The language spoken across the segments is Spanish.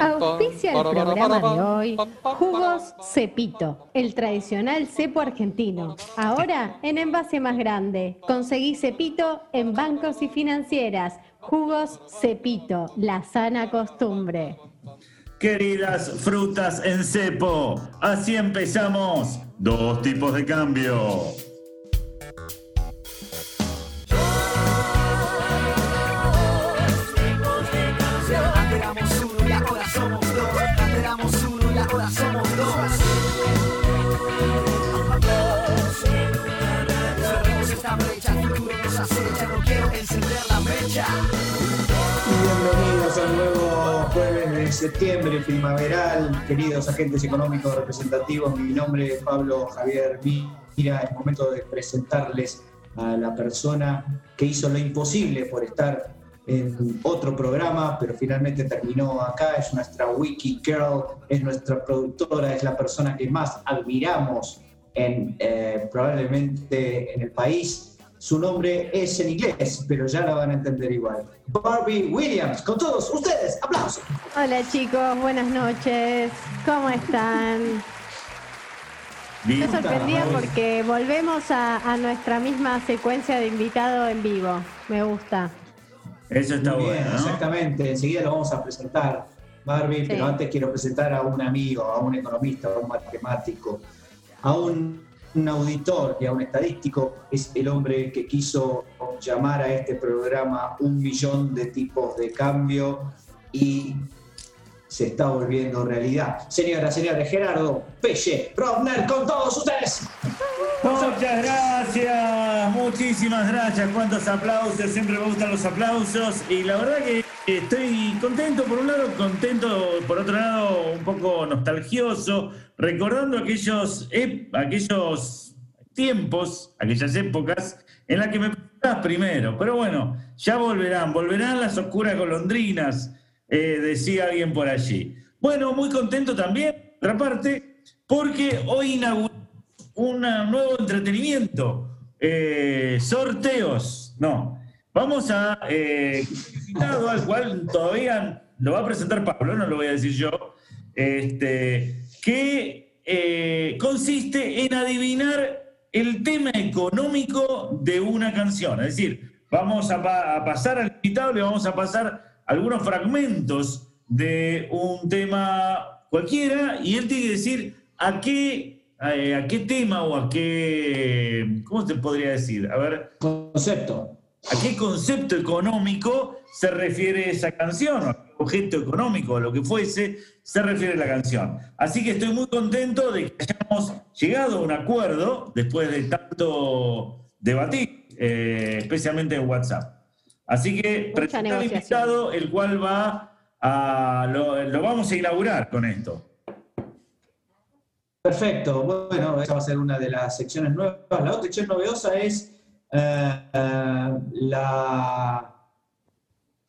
Auspicia el programa de hoy Jugos Cepito, el tradicional cepo argentino. Ahora en envase más grande. Conseguí cepito en bancos y financieras. Jugos Cepito, la sana costumbre. Queridas frutas en cepo, así empezamos. Dos tipos de cambio. Mecha. Bienvenidos al nuevo jueves de septiembre primaveral, queridos agentes económicos representativos. Mi nombre es Pablo Javier Mira. Es momento de presentarles a la persona que hizo lo imposible por estar en otro programa, pero finalmente terminó acá. Es nuestra Wiki Girl, es nuestra productora, es la persona que más admiramos en, eh, probablemente en el país. Su nombre es en inglés, pero ya la van a entender igual. Barbie Williams, con todos ustedes, aplausos. Hola chicos, buenas noches. ¿Cómo están? Estoy sorprendida porque volvemos a, a nuestra misma secuencia de invitado en vivo. Me gusta. Eso está Muy bien, bueno, ¿no? Exactamente, enseguida lo vamos a presentar, Barbie, Sí. pero antes quiero presentar a un amigo, a un economista, a un matemático, a un, un auditor y a un estadístico. Es el hombre que quiso llamar a este programa un millón de tipos de cambio y se está volviendo realidad. Señoras, señores, Gerardo Pelle Rovner con todos ustedes. Muchas gracias, muchísimas gracias. Cuántos aplausos, siempre me gustan los aplausos. Y la verdad que estoy contento, por un lado, contento, por otro lado, un poco nostalgioso, recordando aquellos, ep- aquellos tiempos, aquellas épocas en las que me preguntabas primero. Pero bueno, ya volverán, volverán las oscuras golondrinas, eh, decía alguien por allí. Bueno, muy contento también, por otra parte, porque hoy inauguramos un nuevo entretenimiento. eh, sorteos. No. Vamos a eh, al cual todavía lo va a presentar Pablo, no lo voy a decir yo. Este, que eh, consiste en adivinar el tema económico de una canción. Es decir, vamos a, a pasar al invitado, le vamos a pasar algunos fragmentos de un tema cualquiera y él tiene que decir a qué, eh, a qué tema o a qué, ¿cómo se podría decir? A ver, Concepto. ¿a qué concepto económico se refiere esa canción? ¿O a qué objeto económico, o lo que fuese, se refiere la canción? Así que estoy muy contento de que hayamos llegado a un acuerdo después de tanto debatir, eh, especialmente en WhatsApp. Así que al negociación. invitado, el cual va a, lo, lo vamos a inaugurar con esto. Perfecto, bueno, esa va a ser una de las secciones nuevas. La otra sección novedosa es eh, eh, la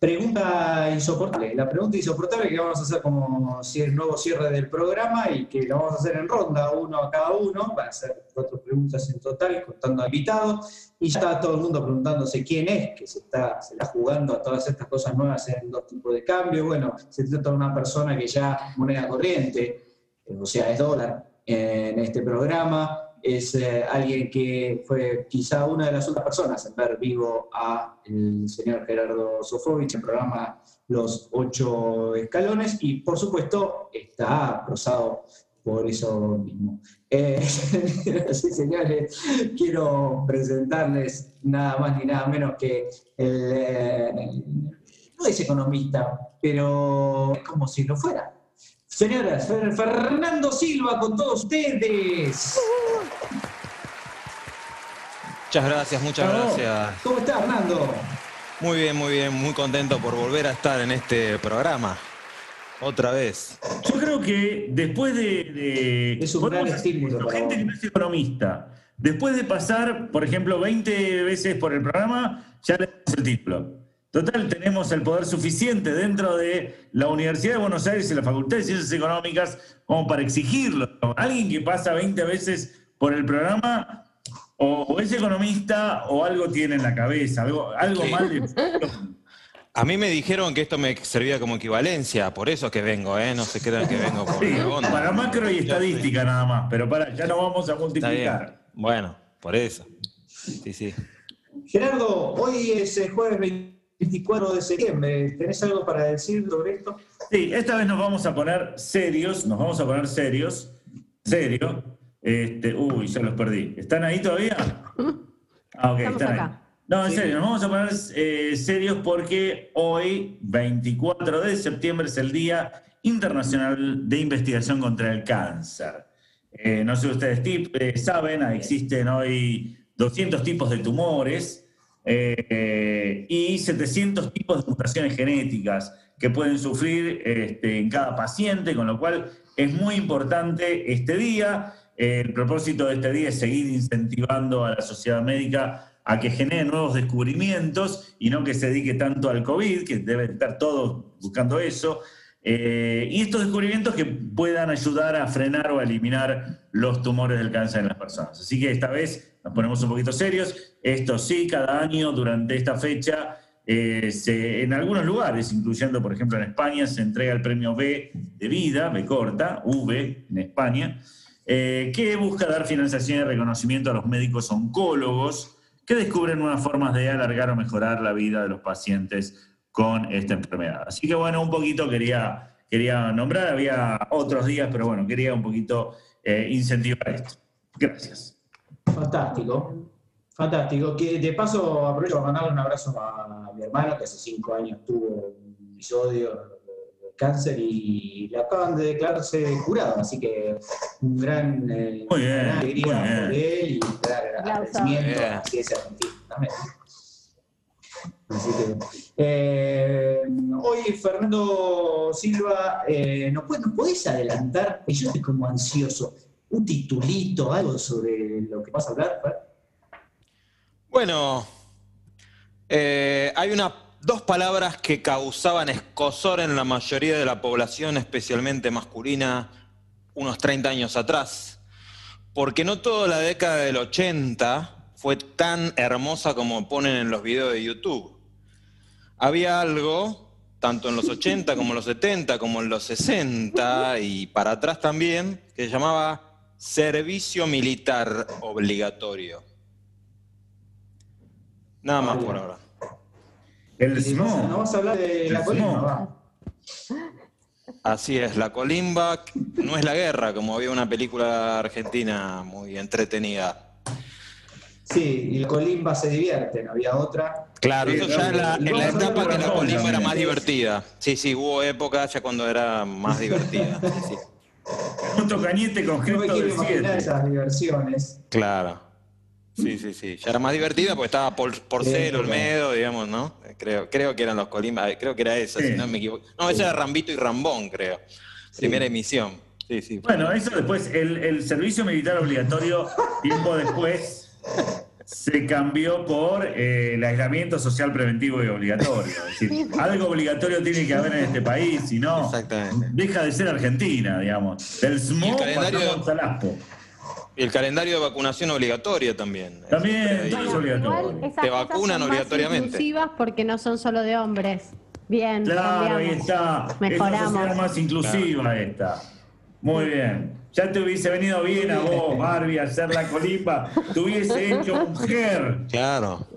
pregunta insoportable. La pregunta insoportable que vamos a hacer como cier- nuevo cierre del programa y que lo vamos a hacer en ronda, uno a cada uno. Van a ser cuatro preguntas en total, contando al invitado. Y ya está todo el mundo preguntándose quién es, que se está, se está jugando a todas estas cosas nuevas en dos tipos de cambio. Bueno, se trata de una persona que ya moneda corriente, eh, o sea, es dólar en este programa. Es eh, alguien que fue quizá una de las últimas personas en ver vivo a el señor Gerardo Sofovich en programa Los Ocho Escalones y por supuesto está cruzado por eso mismo. Eh, y señores, quiero presentarles nada más ni nada menos que el, eh, no es economista, pero es como si lo fuera. Señoras, Fer- Fernando Silva con todos ustedes. Muchas gracias, muchas gracias. ¿Cómo está, Fernando? Muy bien, muy bien, muy contento por volver a estar en este programa. Otra vez. Yo creo que después de. de- Es un gran estímulo gente que no es economista, después de pasar, por ejemplo, 20 veces por el programa, ya le damos el título. Total, tenemos el poder suficiente dentro de la Universidad de Buenos Aires y la Facultad de Ciencias Económicas como para exigirlo. Alguien que pasa 20 veces por el programa, o, o es economista o algo tiene en la cabeza, algo, algo Sí. mal de... A mí me dijeron que esto me servía como equivalencia, por eso que vengo, ¿eh? No se crean que vengo por Sí, onda. para macro y estadística nada más, pero para, ya no vamos a multiplicar. Bueno, por eso. Sí, sí. Gerardo, hoy es el jueves 24 de septiembre. ¿Tenés algo para decir sobre esto? Sí, esta vez nos vamos a poner serios, nos vamos a poner serios, serio. Este, uy, ya los perdí. ¿Están ahí todavía? Ah, ok, Estamos están ahí. acá. No, en serio, nos vamos a poner eh, serios porque hoy, 24 de septiembre, es el Día Internacional de Investigación contra el Cáncer. Eh, no sé si ustedes tip- eh, saben, existen hoy 200 tipos de tumores eh, y 700 tipos de mutaciones genéticas que pueden sufrir este, en cada paciente, con lo cual es muy importante este día. El propósito de este día es seguir incentivando a la sociedad médica a que genere nuevos descubrimientos y no que se dedique tanto al COVID, que deben estar todos buscando eso. Eh, y estos descubrimientos que puedan ayudar a frenar o a eliminar los tumores del cáncer en las personas. Así que esta vez nos ponemos un poquito serios. Esto sí, cada año durante esta fecha, eh, en algunos lugares, incluyendo por ejemplo en España, se entrega el premio B de vida, B corta, V en España, eh, que busca dar financiación y reconocimiento a los médicos oncólogos que descubren nuevas formas de alargar o mejorar la vida de los pacientes con esta enfermedad. Así que bueno, un poquito quería, quería nombrar, había otros días, pero bueno, quería un poquito eh, incentivar esto. Gracias. Fantástico. Fantástico. Que de paso aprovecho para mandarle un abrazo a mi hermano que hace cinco años tuvo un episodio cáncer y le acaban de declararse curado, así que un gran, eh, Muy bien, gran alegría muy bien. por él y un gran Aplauso. agradecimiento Bien. así es argentino también. Así que, eh, hoy Fernando Silva, eh, ¿nos, puede- nos podés adelantar? Yo estoy como ansioso. Un titulito, algo sobre lo que vas a hablar, Fer? Bueno, eh, hay una, dos palabras que causaban escosor en la mayoría de la población, especialmente masculina, unos 30 años atrás. Porque no toda la década del 80 fue tan hermosa como ponen en los videos de YouTube. Había algo, tanto en los 80 como en los 70, como en los 60 y para atrás también, que se llamaba servicio militar obligatorio. Nada más por ahora. El no, SMO. no vas a hablar de la El va. Así es, la colimba no es la guerra, como había una película argentina muy entretenida. Sí, y la colimba se divierten, había otra. Claro, Sí, eso ya en la, en la etapa que la colimba era más divertida. Sí, sí, hubo época ya cuando era más divertida. Sí, sí. Un tocañete con No me quiero de imaginar esas diversiones. Claro. Sí, sí, sí. Ya era más divertida porque estaba por, Porcelo, Sí, Olmedo, digamos, ¿no? Creo, creo que eran los Colimba, creo que era esa, si no me equivoco. No, esa era Rambito y Rambón, creo. Primera emisión. Sí, sí. Bueno, eso después, el, el servicio militar obligatorio, tiempo después, se cambió por eh, el aislamiento social preventivo y obligatorio. Es decir, algo obligatorio tiene que haber en este país, si no, deja de ser Argentina, digamos. Del SMO el calendario- pasamos al ASPO. Y el calendario de vacunación obligatorio también. También, es obligatorio. Te vacunan son más obligatoriamente. inclusivas porque no son solo de hombres. Bien, Claro, ahí está. Es una Mejoramos. sociedad más inclusiva esta. Muy bien. Ya te hubiese venido bien a vos, Barbie, a hacer la colimba. Te hubiese hecho mujer. Claro.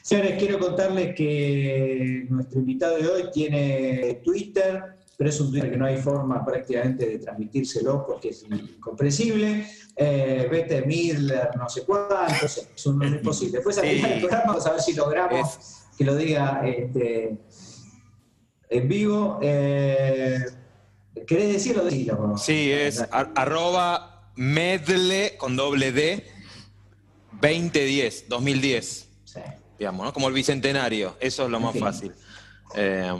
Señores, quiero contarles que nuestro invitado de hoy tiene Twitter, pero es un Twitter que no hay forma prácticamente de transmitírselo porque es incomprensible. Eh, Bete Midler, no sé cuánto, es un nombre imposible. Después al final del programa vamos a ver si logramos que lo diga este, en vivo. Eh, ¿Querés decirlo? Decilo. Sí, es ar- arroba medle con doble D 2010, 2010, Sí. digamos, ¿no? Como el bicentenario. Eso es lo más Sí. fácil. Eh,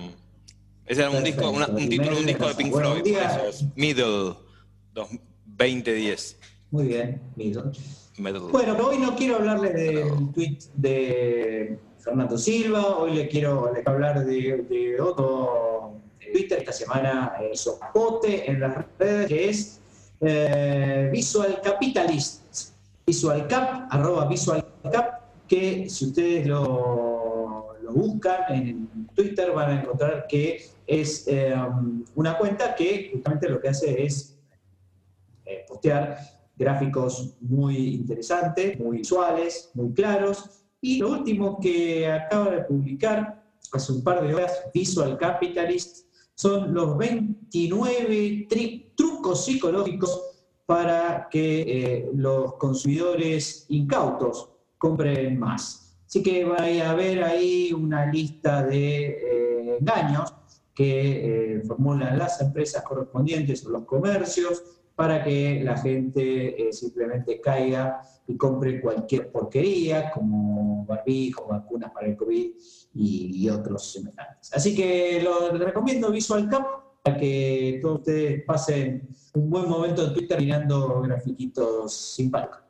ese era un, Perfecto. disco, una- un título de un disco de Pink Floyd, es Middle dos- 2010. Muy bien. Middle. Bueno, pero hoy no quiero hablarle del tweet de Fernando Silva, hoy le quiero, le quiero hablar de, de otro Twitter esta semana eh, hizo pote en las redes, que es eh, Visual Capitalist, Visual Cap, arroba Visual Cap, que si ustedes lo, lo buscan en Twitter van a encontrar que es eh, una cuenta que justamente lo que hace es eh, postear gráficos muy interesantes, muy visuales, muy claros. Y lo último que acaba de publicar hace un par de horas, Visual Capitalist, son los 29 trucos psicológicos para que eh, los consumidores incautos compren más. Así que va a haber ahí una lista de eh, engaños que formulan las empresas correspondientes o los comercios para que la gente eh, simplemente caiga y compre cualquier porquería, como barbijo, vacunas para el COVID y, otros semejantes. Así que lo recomiendo Visual Cap para que todos ustedes pasen un buen momento en Twitter mirando grafiquitos simpáticos.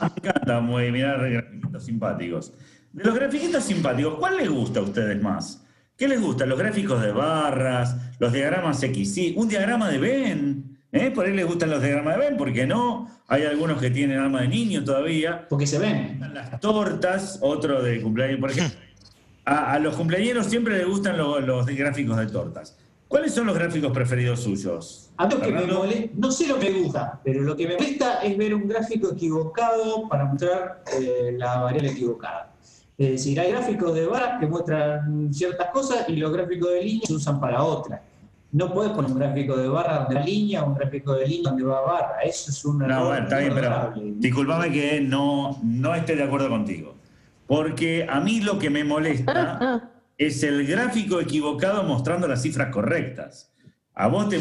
Me encanta muy mirar grafiquitos simpáticos. De los grafiquitos simpáticos, ¿cuál les gusta a ustedes más? ¿Qué les gusta? ¿Los gráficos de barras? ¿Los diagramas XY? ¿Un diagrama de Venn? ¿Eh? Por ahí les gustan los diagramas de Ben, porque no. Hay algunos que tienen alma de niño todavía. Porque se ven. Las tortas, otro de cumpleaños. Por ejemplo, a, los cumpleaños siempre les gustan los, gráficos de tortas. ¿Cuáles son los gráficos preferidos suyos? A mí que me molesta, no sé lo que me gusta, pero lo que me molesta es ver un gráfico equivocado para mostrar eh, la variable equivocada. Es decir, hay gráficos de barras que muestran ciertas cosas y los gráficos de línea se usan para otras. No puedes poner un gráfico de barra donde va línea o un gráfico de línea donde va barra. Eso es una. No, bueno, está bien, pero disculpame que no, no esté de acuerdo contigo. Porque a mí lo que me molesta es el gráfico equivocado mostrando las cifras correctas. A vos te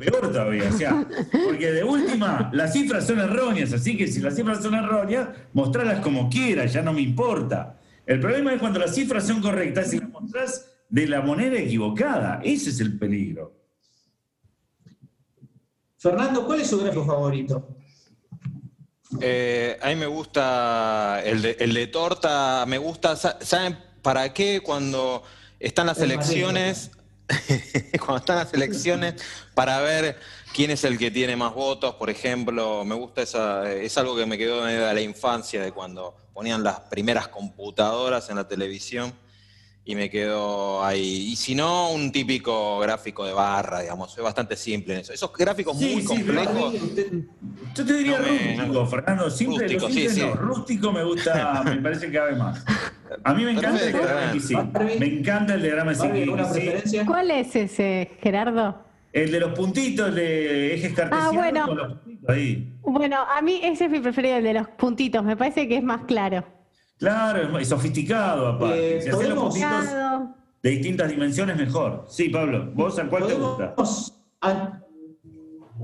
peor todavía. O sea, porque de última, las cifras son erróneas, así que si las cifras son erróneas, mostrarlas como quieras, ya no me importa. El problema es cuando las cifras son correctas y las mostrás de la moneda equivocada. Ese es el peligro. Fernando, ¿cuál es su gráfico favorito? Eh, a mí me gusta el de, torta, me gusta, ¿saben para qué? Cuando están las elecciones, cuando están las elecciones, para ver quién es el que tiene más votos, por ejemplo, me gusta esa, es algo que me quedó de la infancia, de cuando ponían las primeras computadoras en la televisión y me quedo ahí. Y si no, un típico gráfico de barra, digamos, es bastante simple en eso. Esos gráficos muy complejos. yo te diría rústico, Fernando, simple, rústico, sí, sí. rústico me gusta, me parece que cabe más. A mí me encanta el diagrama sí. Me encanta el diagrama preferencia? ¿Cuál es ese, Gerardo? El de los puntitos de ejes cartesianos ah, bueno. con los puntitos ahí. Bueno, a mí ese es mi preferido, el de los puntitos. Me parece que es más claro. Claro, es sofisticado aparte. Eh, si hacemos puntitos de distintas dimensiones, mejor. Sí, Pablo, ¿vos a cuál te gusta?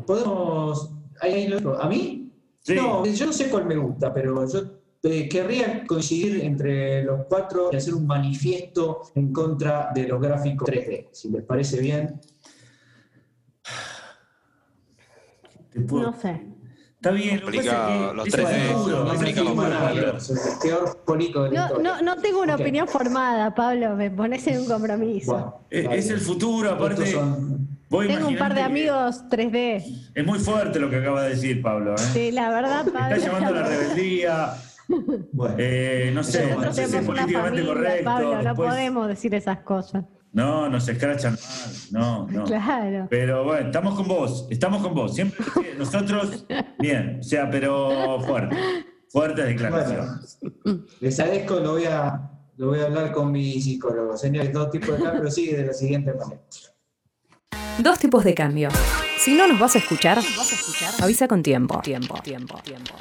podemos. ¿A mí? No, yo no sé cuál me gusta, pero yo eh, querría coincidir entre los cuatro y hacer un manifiesto en contra de los gráficos 3D, si les parece bien. No sé. Está bien, complica, los tres no, no, no tengo una opinión formada, Pablo, me pones en un compromiso. es, el futuro, aparte. tengo un par de amigos 3D. Es muy fuerte lo que acaba de decir Pablo. ¿eh? Sí, la verdad, Pablo. Está llamando a la rebeldía. Eh, no sé, no sé si es políticamente correcto. Pablo, no podemos decir esas cosas. No, nos escrachan mal, no, no. Claro. Pero bueno, estamos con vos, estamos con vos. Siempre nosotros, bien, o sea, pero fuerte, fuertes declaraciones. les agradezco, lo voy a, lo voy a hablar con mi psicólogo. Señores, dos tipos de cambio sigue de la siguiente manera. Dos tipos de cambio. Si no nos vas a escuchar, avisa con tiempo. Tiempo, tiempo, tiempo.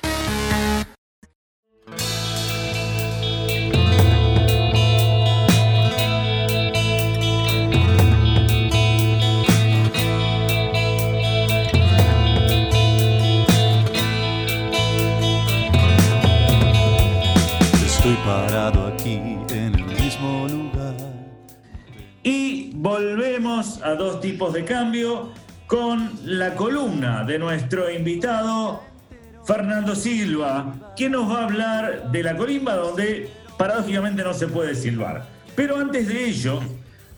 Tipos de cambio con la columna de nuestro invitado Fernando Silva, que nos va a hablar de la colimba donde paradójicamente no se puede silbar. Pero antes de ello,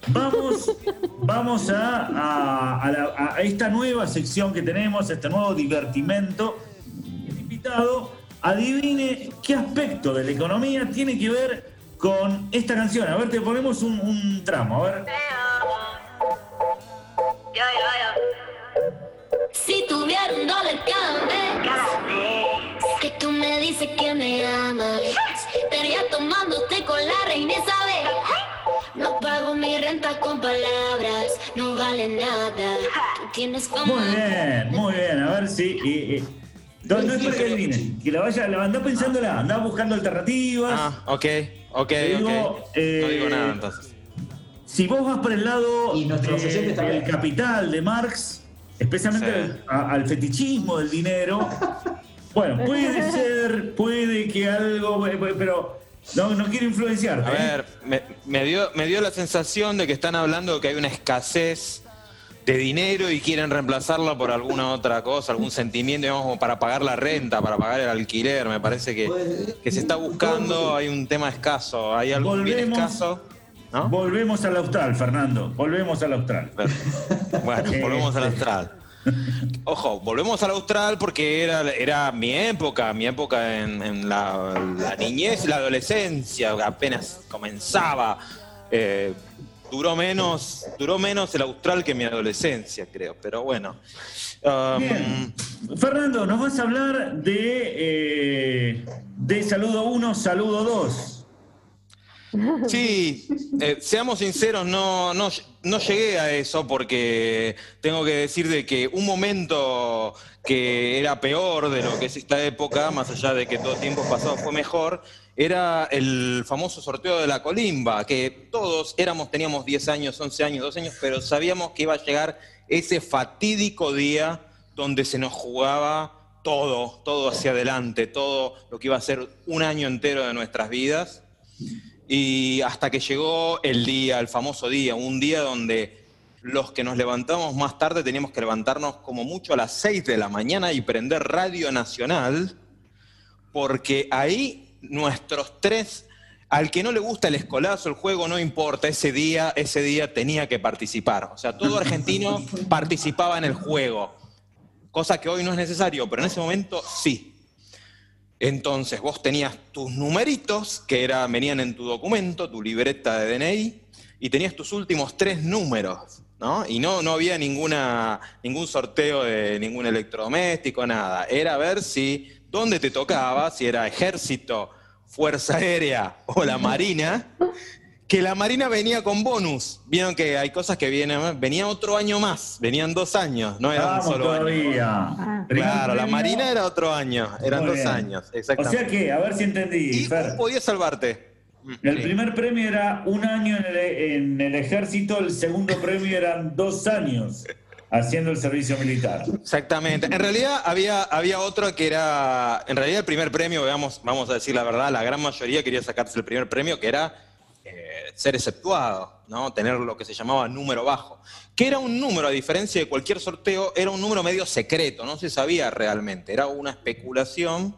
Vamos, vamos a, a- a la- a esta nueva sección que tenemos, este nuevo divertimento. El invitado adivine qué aspecto de la economía tiene que ver con esta canción. A ver, te ponemos un, un tramo, a ver. Un dólar cada vez que tú me dices que me amas, estaría tomándote con la reina Isabel. No pago mi renta con palabras, no vale nada. Tú tienes como. Muy bien, muy bien. A ver si. eh, eh, no, no es para que adivine, que la vaya, la anda pensándola, anda buscando alternativas. Ah, ok, ok, digo, ok. eh, no digo nada entonces. Si vos vas por el lado Y nuestros también. del capital de Marx, especialmente Sí. al, a- al fetichismo del dinero, bueno, puede ser, puede que algo, eh, pero no, no quiero influenciarte. A ¿eh? ver, me, me dio, me dio la sensación de que están hablando de que hay una escasez de dinero y quieren reemplazarla por alguna otra cosa, algún sentimiento, digamos, como para pagar la renta, para pagar el alquiler. Me parece que, que se está buscando, hay un tema escaso, hay algo bien escaso. ¿No? Volvemos al austral, Fernando, volvemos al austral. Bueno, volvemos al austral. Ojo, volvemos al austral porque era, era mi época, mi época en, en la, la niñez y la adolescencia, apenas comenzaba. Eh, duró menos, duró menos el austral que mi adolescencia, creo, pero bueno. Um, Bien. Fernando, nos vas a hablar de, eh, de saludo 1, saludo 2. Sí, eh, seamos sinceros, no, no, no llegué a eso porque tengo que decir de que un momento que era peor de lo que es esta época, más allá de que todo tiempo pasado fue mejor, era el famoso sorteo de la colimba, que todos éramos, teníamos 10 años, 11 años, 12 años, pero sabíamos que iba a llegar ese fatídico día donde se nos jugaba todo, todo hacia adelante, todo lo que iba a ser un año entero de nuestras vidas. Y hasta que llegó el día, el famoso día, un día donde los que nos levantamos más tarde teníamos que levantarnos como mucho a las 6 de la mañana y prender Radio Nacional, porque ahí nuestros tres, al que no le gusta el escolazo, el juego, no importa, ese día, ese día tenía que participar. O sea, todo argentino participaba en el juego, cosa que hoy no es necesario, pero en ese momento sí. Entonces vos tenías tus numeritos que era, venían en tu documento, tu libreta de DNI, y tenías tus últimos tres números, ¿no? Y no, no había ninguna, ningún sorteo de ningún electrodoméstico, nada. Era ver si, dónde te tocaba, si era ejército, fuerza aérea o la marina, que la marina venía con bonus. Vieron que hay cosas que vienen, venía otro año más, venían dos años, no era un solo año. todavía. Ah. Primer Claro, la. Marina era otro año, eran Muy dos bien. años, O exactamente. sea que, a ver si entendí, y Fer. podías salvarte. El Sí. primer premio era un año en el, en el ejército, el segundo premio eran dos años haciendo el servicio militar. Exactamente. En realidad había, había otro que era, en realidad el primer premio, veamos, vamos a decir la verdad, la gran mayoría quería sacarse el primer premio, que era ser exceptuado, ¿no? tener lo que se llamaba número bajo, que era un número, a diferencia de cualquier sorteo, era un número medio secreto, no se sabía realmente, era una especulación.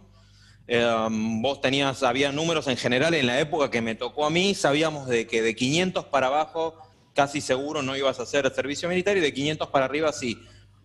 Eh, vos tenías, había números en general en la época que me tocó a mí, sabíamos de que de 500 para abajo casi seguro no ibas a hacer servicio militar y de 500 para arriba sí.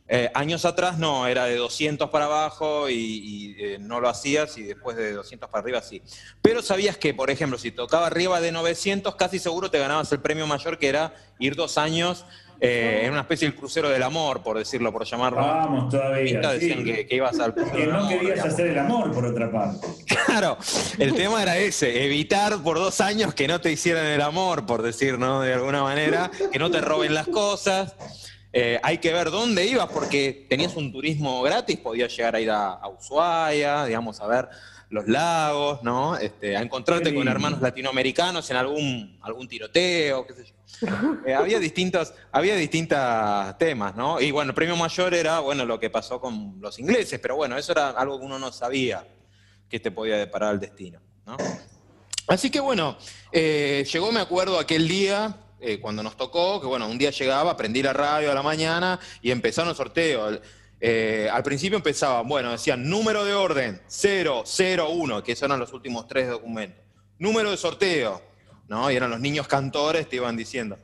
Eh, años atrás no, era de 200 para abajo y, y, eh, no lo hacías y después de 200 para arriba sí. Pero sabías que, por ejemplo, si tocaba arriba de 900, casi seguro te ganabas el premio mayor que era ir dos años eh, en una especie de crucero del amor, por decirlo, por llamarlo. Vamos todavía. Sí. que, que ibas al crucero Que del no amor, querías digamos. hacer el amor, por otra parte. Claro, el tema era ese, evitar por dos años que no te hicieran el amor, por decir, ¿no? De alguna manera, que no te roben las cosas. Eh, hay que ver dónde ibas, porque tenías un turismo gratis, podías llegar a ir a, a Ushuaia, digamos, a ver los lagos, ¿no? Este, a encontrarte con hermanos latinoamericanos en algún, algún tiroteo, qué sé yo. Eh, había distintos, había distintos temas, ¿no? Y bueno, el premio mayor era, bueno, lo que pasó con los ingleses, pero bueno, eso era algo que uno no sabía que te podía deparar el destino, ¿no? Así que bueno, eh, llegó, me acuerdo, aquel día, eh, cuando nos tocó, que bueno, un día llegaba, prendí la radio a la mañana y empezaron el sorteo. Eh, al principio empezaban, bueno, decían número de orden 001, que esos eran los últimos tres documentos. Número de sorteo, ¿no? Y eran los niños cantores, te iban diciendo.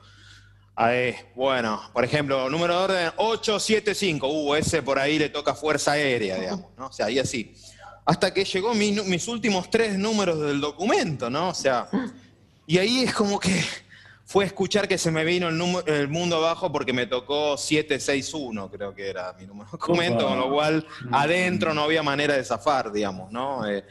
Ahí, bueno, por ejemplo, número de orden 875, uh, ese por ahí le toca fuerza aérea, digamos, ¿no? O sea, ahí así. Hasta que llegó mi mis últimos tres números del documento, ¿no? O sea, y ahí es como que fue escuchar que se me vino el, número- el mundo abajo porque me tocó 761, creo que era mi número de documento, con lo cual adentro no había manera de zafar, digamos, ¿no? Eh,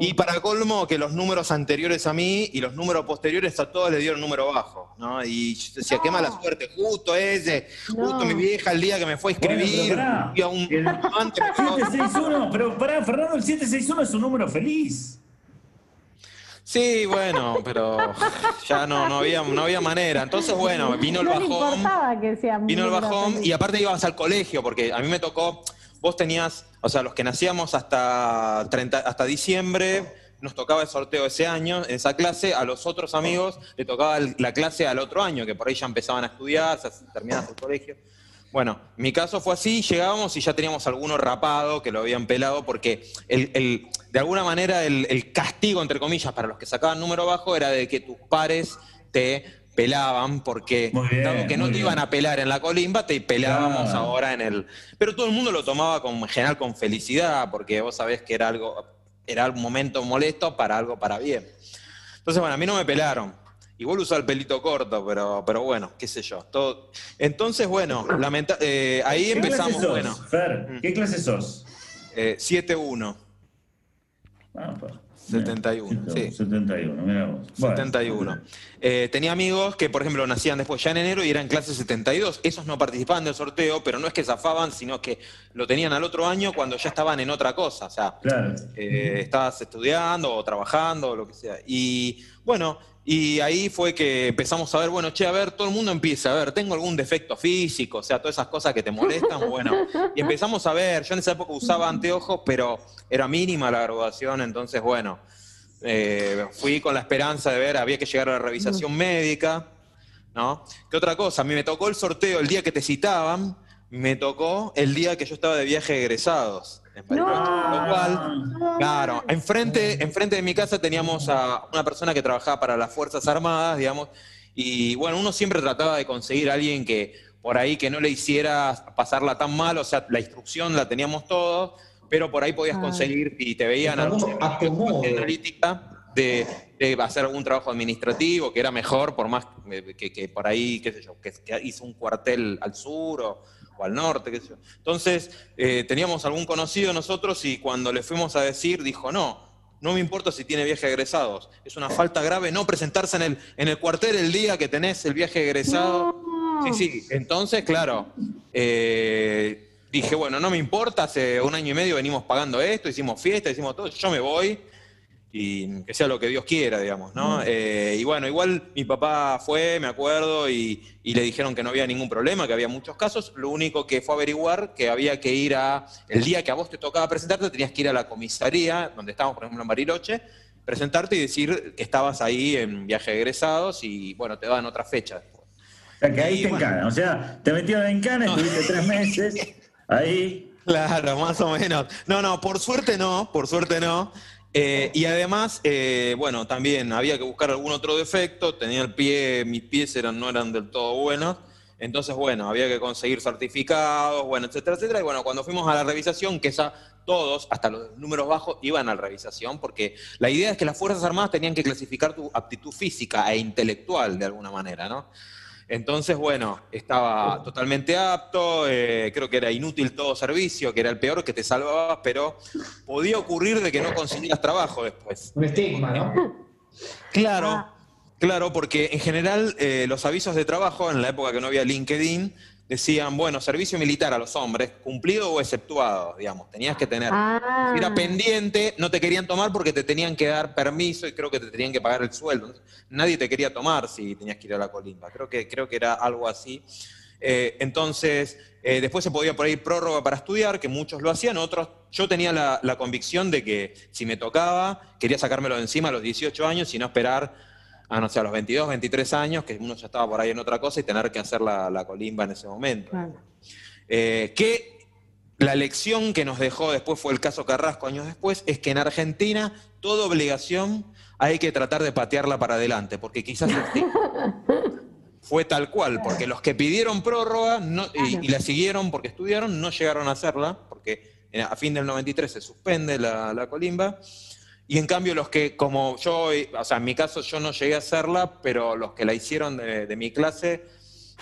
y para colmo, que los números anteriores a mí y los números posteriores a todos le dieron número bajo, ¿no? Y yo decía, qué mala suerte, justo ese, justo No. mi vieja el día que me fue a Bueno, escribir, pero pará, a un el antes tocó- 761, pero pará, Fernando, el 761 es un número feliz. Sí, bueno, pero ya no, no, había, no había manera. Entonces, bueno, vino el bajón. importaba que Vino el bajón y aparte ibas al colegio, porque a mí me tocó, vos tenías, o sea, los que nacíamos hasta, 30, hasta diciembre, nos tocaba el sorteo ese año, en esa clase, a los otros amigos le tocaba la clase al otro año, que por ahí ya empezaban a estudiar, ya terminaban el colegio. Bueno, mi caso fue así, llegábamos y ya teníamos alguno rapado que lo habían pelado, porque el, el- de alguna manera el, el castigo, entre comillas, para los que sacaban número bajo era de que tus pares te pelaban, porque bien, dado que no te iban a pelar en la colimba, te pelábamos Claro. ahora en el... Pero todo el mundo lo tomaba con, en general con felicidad, porque vos sabés que era algo, era un momento molesto para algo para bien. Entonces, bueno, a mí no me pelaron. Igual usaba el pelito corto, pero, pero bueno, qué sé yo. Todo... Entonces, bueno, lamenta- eh, ahí ¿Qué empezamos, clase sos, bueno, Fer? ¿Qué clase sos? eh, 7-1, Ah, pues, 71, bien, sí. 71, mira vos. Bueno. 71. Eh, tenía amigos que, por ejemplo, nacían después ya en enero y eran clase 72. Esos no participaban del sorteo, pero no es que zafaban, sino que lo tenían al otro año cuando ya estaban en otra cosa. O sea, Claro. eh, estabas estudiando o trabajando o lo que sea. Y bueno, y ahí fue que empezamos a ver, bueno, che, a ver, todo el mundo empieza a ver, tengo algún defecto físico, o sea, todas esas cosas que te molestan, bueno. Y empezamos a ver, yo en esa época usaba anteojos, pero era mínima la graduación, entonces, bueno, eh, fui con la esperanza de ver, había que llegar a la revisación médica, ¿no? ¿Qué otra cosa? A mí me tocó el sorteo el día que te citaban, me tocó el día que yo estaba de viaje de egresados. En Lo cual, claro, enfrente, enfrente de mi casa teníamos a una persona que trabajaba para las Fuerzas Armadas, digamos, y bueno, uno siempre trataba de conseguir a alguien que por ahí que no le hiciera pasarla tan mal, o sea, la instrucción la teníamos todos, pero por ahí podías Ah. conseguir y te veían acomodo. analítica de, de hacer algún trabajo administrativo que era mejor, por más eh, que, que por ahí, qué sé yo, que, que hizo un cuartel al sur o, al norte, qué sé yo. Entonces, eh, teníamos algún conocido nosotros y cuando le fuimos a decir, dijo, no, no me importa si tiene viaje egresados, es una falta grave no presentarse en el, en el cuartel el día que tenés el viaje egresado. Sí, sí, entonces, claro, eh, dije, bueno, no me importa, hace un año y medio venimos pagando esto, hicimos fiesta, hicimos todo, yo me voy y que sea lo que Dios quiera, digamos, ¿no? Eh, y bueno, igual mi papá fue, me acuerdo, y, y le dijeron que no había ningún problema, que había muchos casos, lo único que fue averiguar que había que ir a, el día que a vos te tocaba presentarte, tenías que ir a la comisaría, donde estábamos, por ejemplo, en Bariloche, presentarte y decir que estabas ahí en viaje de egresados y, bueno, te daban otra fecha. O sea, que ahí Y te bueno. encanan. O sea, te metieron en cana, estuviste tres meses ahí. Claro, más o menos. No, no, por suerte no, por suerte no. Eh, y además, eh, bueno, también había que buscar algún otro defecto. Tenía el pie, mis pies eran, no eran del todo buenos. Entonces, bueno, había que conseguir certificados, bueno, etcétera, etcétera. Y bueno, cuando fuimos a la revisación, que esa, todos, hasta los números bajos, iban a la revisación, porque la idea es que las Fuerzas Armadas tenían que clasificar tu aptitud física e intelectual de alguna manera, ¿no? Entonces, bueno, estaba totalmente apto, eh, creo que era inútil todo servicio, que era el peor que te salvabas, pero podía ocurrir de que no consiguieras trabajo después. Un estigma, ¿no? Claro, claro, porque en general eh, los avisos de trabajo, en la época que no había LinkedIn, decían, bueno, servicio militar a los hombres, cumplido o exceptuado, digamos, tenías que tener. Ah. Era pendiente, no te querían tomar porque te tenían que dar permiso y creo que te tenían que pagar el sueldo. Nadie te quería tomar si tenías que ir a la colimba. Creo que, creo que era algo así. Eh, entonces, eh, después se podía por ahí prórroga para estudiar, que muchos lo hacían, otros. Yo tenía la, la convicción de que si me tocaba, quería sacármelo de encima a los 18 años y no esperar a, no sé, a los 22, 23 años, que uno ya estaba por ahí en otra cosa y tener que hacer la, la colimba en ese momento. Claro. Eh, que la lección que nos dejó después fue el caso Carrasco años después, es que en Argentina toda obligación hay que tratar de patearla para adelante, porque quizás fue tal cual, porque los que pidieron prórroga no- y, la siguieron porque estudiaron, no llegaron a hacerla, porque a fin del 93 se suspende la, la colimba. Y en cambio los que, como yo, o sea, en mi caso yo no llegué a hacerla, pero los que la hicieron de, de mi clase,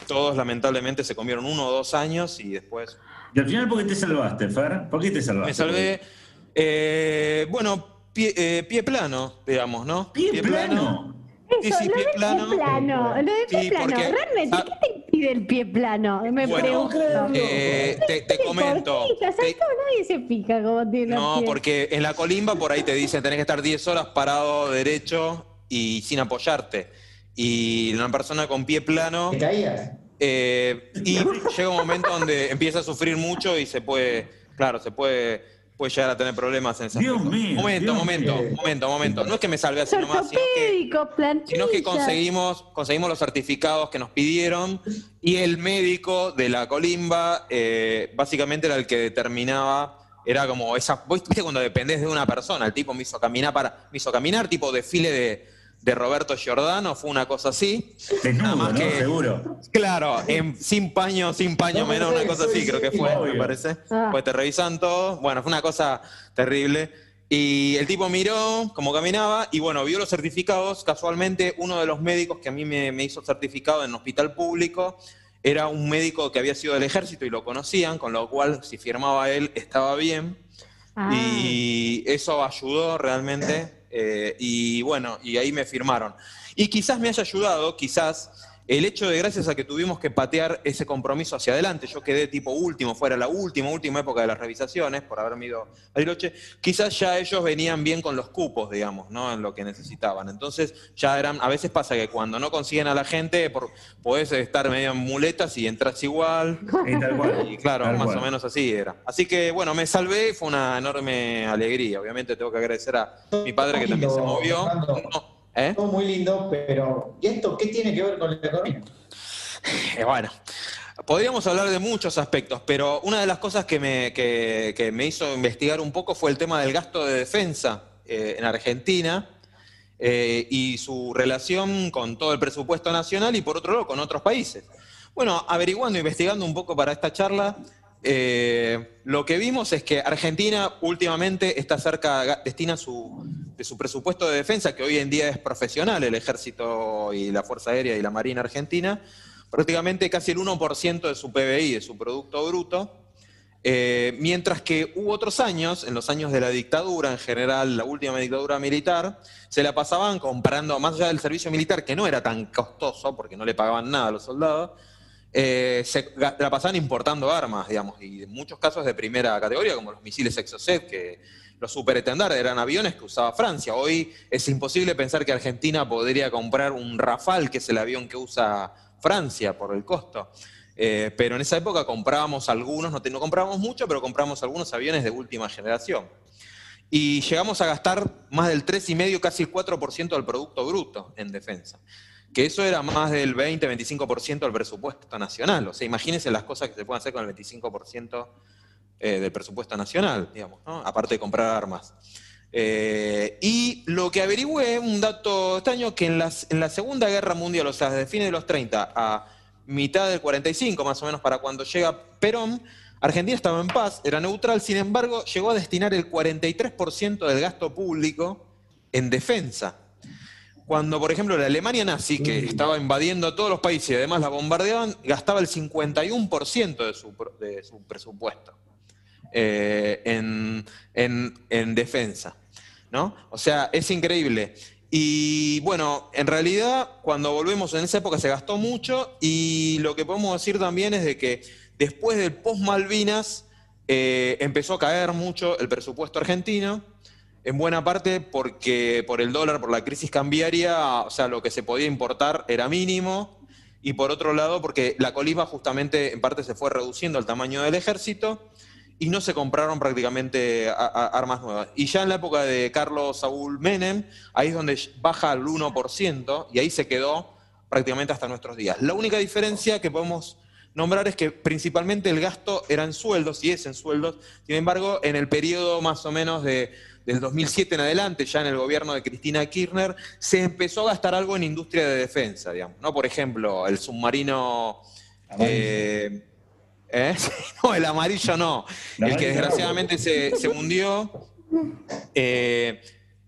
todos lamentablemente se comieron uno o dos años y después Y al final, ¿por qué te salvaste, Fer? ¿Por qué te salvaste? me salvé. eh, bueno, pie, eh, pie plano, digamos, ¿no? Pie plano. Sí, Eso, sí, lo pie de plano. pie plano. Lo de pie Sí, plano. porque- Realmente, ah, ¿qué te impide el pie plano? Me Bueno, pregunto. eh, te, te ¿Por comento. te- nadie se como tiene no, pies. porque en la colimba por ahí te dicen tenés que estar 10 horas parado derecho y sin apoyarte. Y una persona con pie plano. ¿Te caías? eh, y llega un momento donde empieza a sufrir mucho y se puede, claro, se puede, puede llegar a tener problemas en ese Dios aspecto. mío, Momento, Dios momento, mío. momento, momento. No es que me salve así nomás, sino que sino que conseguimos, conseguimos los certificados que nos pidieron y el médico de la colimba eh, básicamente era el que determinaba, era como esa, ¿vos ¿viste cuando dependés de una persona? El tipo me hizo caminar para, me hizo caminar tipo desfile de, de Roberto Giordano, fue una cosa así. Nada más ¿no? que- Seguro. Claro, en- sin paño, sin paño No, menor, una cosa así sí, creo que fue, me parece. Ah. Pues te revisan todo. Bueno, fue una cosa terrible. Y el tipo miró cómo caminaba y bueno, vio los certificados. Casualmente, uno de los médicos que a mí me, me hizo certificado en hospital público era un médico que había sido del ejército y lo conocían, con lo cual si firmaba él estaba bien. Ah. Y eso ayudó realmente. Eh, y bueno, y ahí me firmaron. Y quizás me haya ayudado, quizás, el hecho de gracias a que tuvimos que patear ese compromiso hacia adelante, yo quedé tipo último, fuera la última, última época de las revisaciones, por haberme ido a Bariloche, quizás ya ellos venían bien con los cupos, digamos, ¿no? En lo que necesitaban. Entonces, ya eran, a veces pasa que cuando no consiguen a la gente, por, podés estar medio en muletas y entras igual. Y tal cual. Y claro, Tal más cual. o menos así era. Así que bueno, me salvé, fue una enorme alegría. Obviamente tengo que agradecer a mi padre que también se movió. No, ¿eh? Todo muy lindo, pero ¿y esto qué tiene que ver con la economía? Eh, bueno, podríamos hablar de muchos aspectos, pero una de las cosas que me, que- que me hizo investigar un poco fue el tema del gasto de defensa eh, en Argentina eh, y su relación con todo el presupuesto nacional y por otro lado con otros países. Bueno, averiguando, investigando un poco para esta charla, eh, lo que vimos es que Argentina últimamente está cerca, destina su, de su presupuesto de defensa, que hoy en día es profesional, el ejército y la Fuerza Aérea y la Marina Argentina, prácticamente casi el 1% de su PBI, de su Producto Bruto, eh, mientras que hubo otros años, en los años de la dictadura, en general la última dictadura militar, se la pasaban comprando, más allá del servicio militar, que no era tan costoso, porque no le pagaban nada a los soldados, eh, se la pasaban importando armas, digamos, y en muchos casos de primera categoría, como los misiles Exocet, que los superetendardes eran aviones que usaba Francia. Hoy es imposible pensar que Argentina podría comprar un Rafale, que es el avión que usa Francia por el costo. Eh, pero en esa época comprábamos algunos, no comprábamos mucho, pero comprábamos algunos aviones de última generación. Y llegamos a gastar más del 3,5, casi el 4% del Producto Bruto en defensa. Que eso era más del 20-25% del presupuesto nacional. O sea, imagínense las cosas que se pueden hacer con el 25% eh, del presupuesto nacional, digamos, ¿no? aparte de comprar armas. Eh, y lo que averigüé, un dato extraño, que en, en la Segunda Guerra Mundial, o sea, desde fines de los 30 a mitad del 45, más o menos para cuando llega Perón, Argentina estaba en paz, era neutral, sin embargo, llegó a destinar el 43% del gasto público en defensa. Cuando, por ejemplo, la Alemania nazi, que estaba invadiendo a todos los países y además la bombardeaban, gastaba el 51% de su, pro- de su presupuesto eh, en, en- en defensa. ¿no? O sea, es increíble. Y bueno, en realidad, cuando volvemos en esa época se gastó mucho y lo que podemos decir también es de que después del post-Malvinas eh, empezó a caer mucho el presupuesto argentino, en buena parte porque por el dólar, por la crisis cambiaria, o sea, lo que se podía importar era mínimo, y por otro lado porque la colimba justamente en parte se fue reduciendo el tamaño del ejército y no se compraron prácticamente armas nuevas. Y ya en la época de Carlos Saúl Menem, ahí es donde baja al 1% y ahí se quedó prácticamente hasta nuestros días. La única diferencia que podemos nombrar es que principalmente el gasto era en sueldos y es en sueldos, sin embargo, en el periodo más o menos de del 2007 en adelante, ya en el gobierno de Cristina Kirchner, se empezó a gastar algo en industria de defensa, digamos, ¿no? Por ejemplo, el submarino... eh, ¿eh? No, el amarillo no. El que desgraciadamente se, se hundió. eh,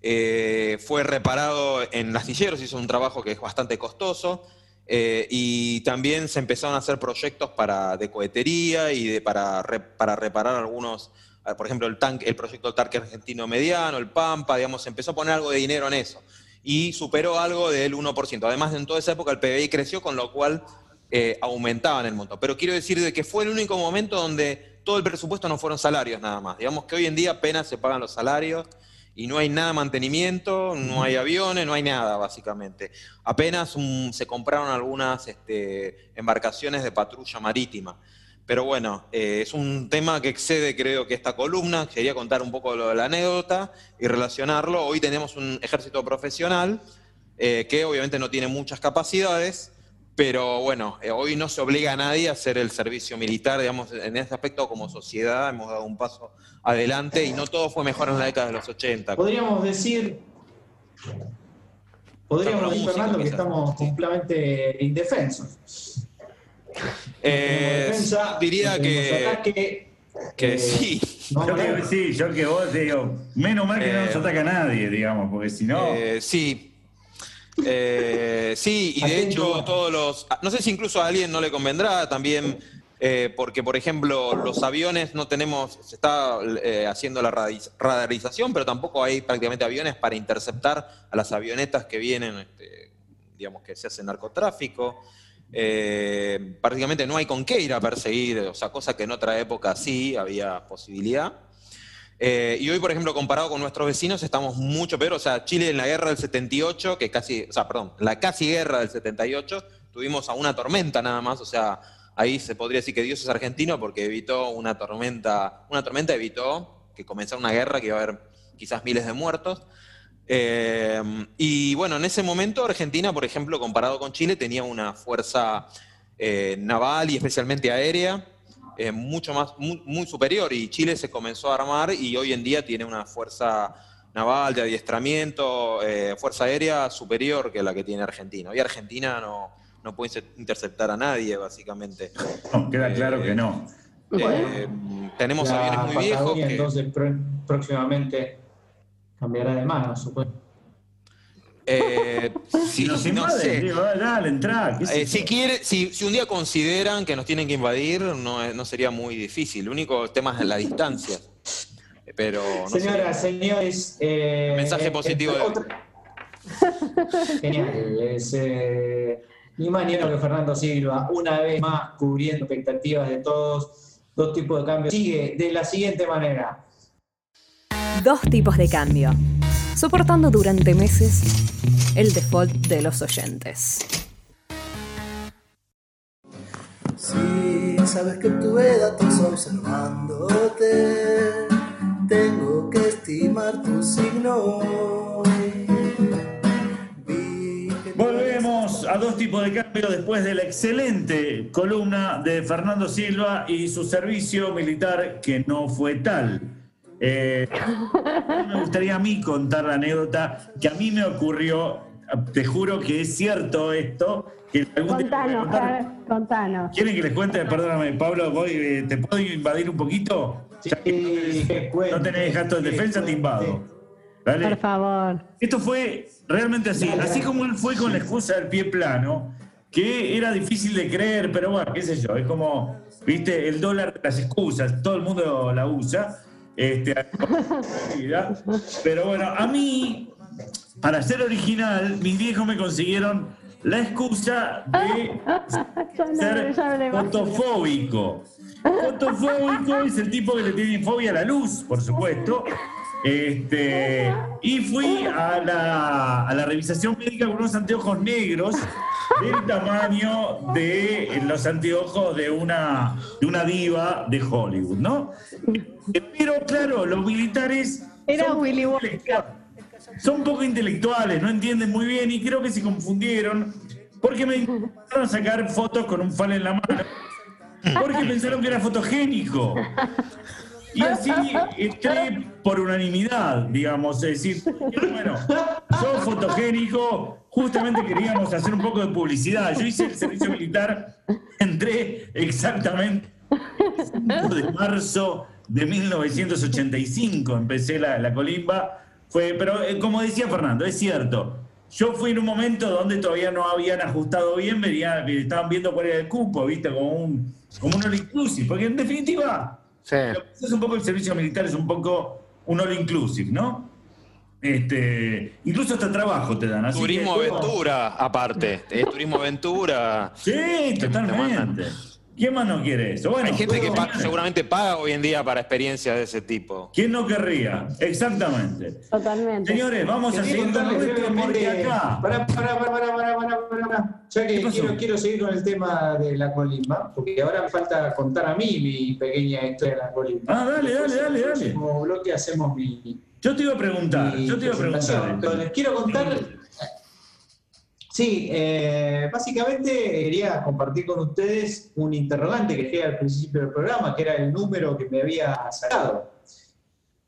eh, fue reparado en astilleros, hizo un trabajo que es bastante costoso. eh, y también se empezaron a hacer proyectos para, de cohetería y de, para, re- para reparar algunos, por ejemplo, el, tanque, el proyecto del tanque argentino mediano, el Pampa, digamos, empezó a poner algo de dinero en eso. Y superó algo del 1%. Además, en toda esa época el PBI creció, con lo cual eh, aumentaban el monto. Pero quiero decir de que fue el único momento donde todo el presupuesto no fueron salarios nada más. Digamos que hoy en día apenas se pagan los salarios y no hay nada de mantenimiento, no hay aviones, no hay nada básicamente. Apenas un- se compraron algunas este, embarcaciones de patrulla marítima. Pero bueno, eh, es un tema que excede creo que esta columna. Quería contar un poco lo de la anécdota y relacionarlo. Hoy tenemos un ejército profesional eh, que obviamente no tiene muchas capacidades, pero bueno, eh, hoy no se obliga a nadie a hacer el servicio militar, digamos, en ese aspecto como sociedad hemos dado un paso adelante y no todo fue mejor en la década de los 80. Podríamos decir, podríamos decir, Fernando, que estamos completamente indefensos. Eh, defensa, diría que, ataque, que eh, sí. no Yo que, sí, yo que vos digo, menos mal que no nos Eh, ataca nadie, digamos, porque si no. Eh, sí. Eh, sí, y de hecho todos los... No sé si incluso a alguien no le convendrá también, eh, porque por ejemplo los aviones no tenemos, se está eh, haciendo la radarización, pero tampoco hay prácticamente aviones para interceptar a las avionetas que vienen, este, digamos que se hace narcotráfico. Eh, prácticamente no hay con qué ir a perseguir, o sea, cosa que en otra época sí había posibilidad. Eh, y hoy, por ejemplo, comparado con nuestros vecinos, estamos mucho peor. O sea, Chile en la guerra del 78, que casi, o sea, perdón, la casi guerra del 78, tuvimos a una tormenta nada más. O sea, ahí se podría decir que Dios es argentino porque evitó una tormenta, una tormenta evitó que comenzara una guerra que iba a haber quizás miles de muertos. Eh, y bueno, en ese momento Argentina, por ejemplo, comparado con Chile, tenía una fuerza eh, naval y especialmente aérea eh, mucho más, muy, muy superior. Y Chile se comenzó a armar y hoy en día tiene una fuerza naval de adiestramiento, eh, fuerza aérea superior que la que tiene Argentina. Hoy Argentina no, no puede inter- interceptar a nadie, básicamente. no, queda claro que no. Eh, tenemos aviones muy viejos que... entonces pr- próximamente cambiará de mano, supongo. eh, Si nos no invaden, sé. digo, dale, dale, sé Eh, si, quiere, si, si un día consideran que nos tienen que invadir, no, es- no sería muy difícil. El único tema es la distancia. Eh, Pero no sé. Señoras, señores. eh, Mensaje eh, positivo de otra- Genial. Es, eh, ni más ni menos que Fernando Silva, una vez más cubriendo expectativas de todos. Dos tipos de cambios. Sigue de la siguiente manera. Dos tipos de cambio. Soportando durante meses el default de los oyentes. Si sabes que tuve datos observándote, tengo que estimar tu signo Volvemos a dos tipos de cambio después de la excelente columna de Fernando Silva y su servicio militar que no fue tal. Eh, me gustaría a mí contar la anécdota que a mí me ocurrió. Te juro que es cierto esto. Que Contanos, contanos. ¿Quieren que les cuente? Perdóname, Pablo, voy, eh, ¿te puedo invadir un poquito? Ya que no tenés- no tenés gasto de defensa, te invado. ¿Vale? Por favor. Esto fue realmente así, así como él fue con la excusa del pie plano, que era difícil de creer, pero bueno, qué sé yo, es como, viste, el dólar de las excusas, todo el mundo la usa, este, pero bueno, a mí, para ser original, mis viejos me consiguieron la excusa de ser fotofóbico. Fotofóbico es el tipo que le tiene fobia a la luz, por supuesto. Este, y fui a la, a la revisación médica con unos anteojos negros del tamaño de los anteojos de una, de una diva de Hollywood, ¿no? Pero claro, los militares Era son Willy poco Wonka. intelectuales. Son poco intelectuales, no entienden muy bien y creo que se confundieron porque me intentaron sacar fotos con un fal en la mano porque pensaron que era fotogénico. Y así entré por unanimidad, digamos. Es decir, bueno, sos fotogénico, justamente queríamos hacer un poco de publicidad. Yo hice el servicio militar, entré exactamente el 5 de marzo de 1985, empecé la, la colimba. Fue, pero eh, como decía Fernando, es cierto. Yo fui en un momento donde todavía no habían ajustado bien, venía, estaban viendo cuál era el cupo, ¿viste? Como un, como un all inclusive. Porque en definitiva, Sí. lo que es un poco el servicio militar, es un poco un all inclusive, ¿no? Este, incluso hasta trabajo te dan. Así Turismo que, aventura, aparte. Es turismo aventura. Sí, te totalmente. ¿Quién más no quiere eso? Bueno, Hay gente que paga- seguramente paga hoy en día para experiencias de ese tipo. ¿Quién no querría? Exactamente. Totalmente. Señores, vamos a seguir con contarles esto porque acá. Pará, pará, pará, pará, pará, pará, pará, pará. Ya ¿Qué que quiero, quiero seguir con el tema de la colimba, porque ahora me falta contar a mí mi pequeña historia de la colimba. Ah, dale, Después, dale, en dale, el dale. próximo bloque hacemos mi, Yo te iba a preguntar, yo te iba a preguntar. Pero les quiero contar. Sí, eh, básicamente quería compartir con ustedes un interrogante que dejé al principio del programa, que era el número que me había sacado.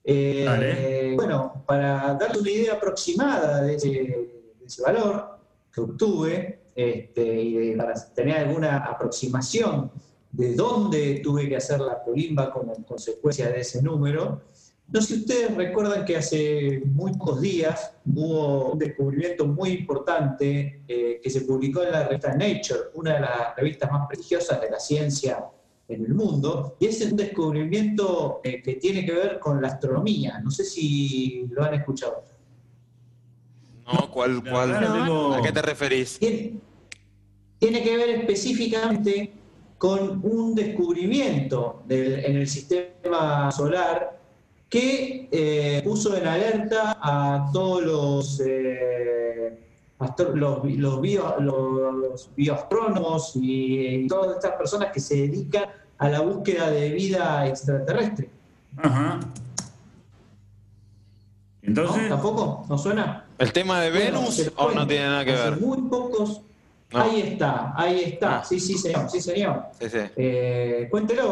Eh, Dale. Bueno, para darles una idea aproximada de ese, de ese valor que obtuve este, y de- para tener alguna aproximación de dónde tuve que hacer la colimba como consecuencia de ese número, no sé si ustedes recuerdan que hace muy pocos días hubo un descubrimiento muy importante eh, que se publicó en la revista Nature, una de las revistas más prestigiosas de la ciencia en el mundo, y es un descubrimiento eh, que tiene que ver con la astronomía. No sé si lo han escuchado. ¿No? ¿Cuál, cuál? no ¿A qué te referís? Tiene, tiene que ver específicamente con un descubrimiento del- en el sistema solar que eh, puso en alerta a todos los, eh, los, los, bio- los bioastrónomos y, y todas estas personas que se dedican a la búsqueda de vida extraterrestre. Ajá. ¿No? Entonces, ¿Tampoco? ¿No suena? ¿El tema de Venus o no tiene nada que Hace ver? Muy pocos. No. Ahí está, ahí está. Ah. Sí, sí, señor, sí, señor. Sí, sí. Eh, cuéntelo,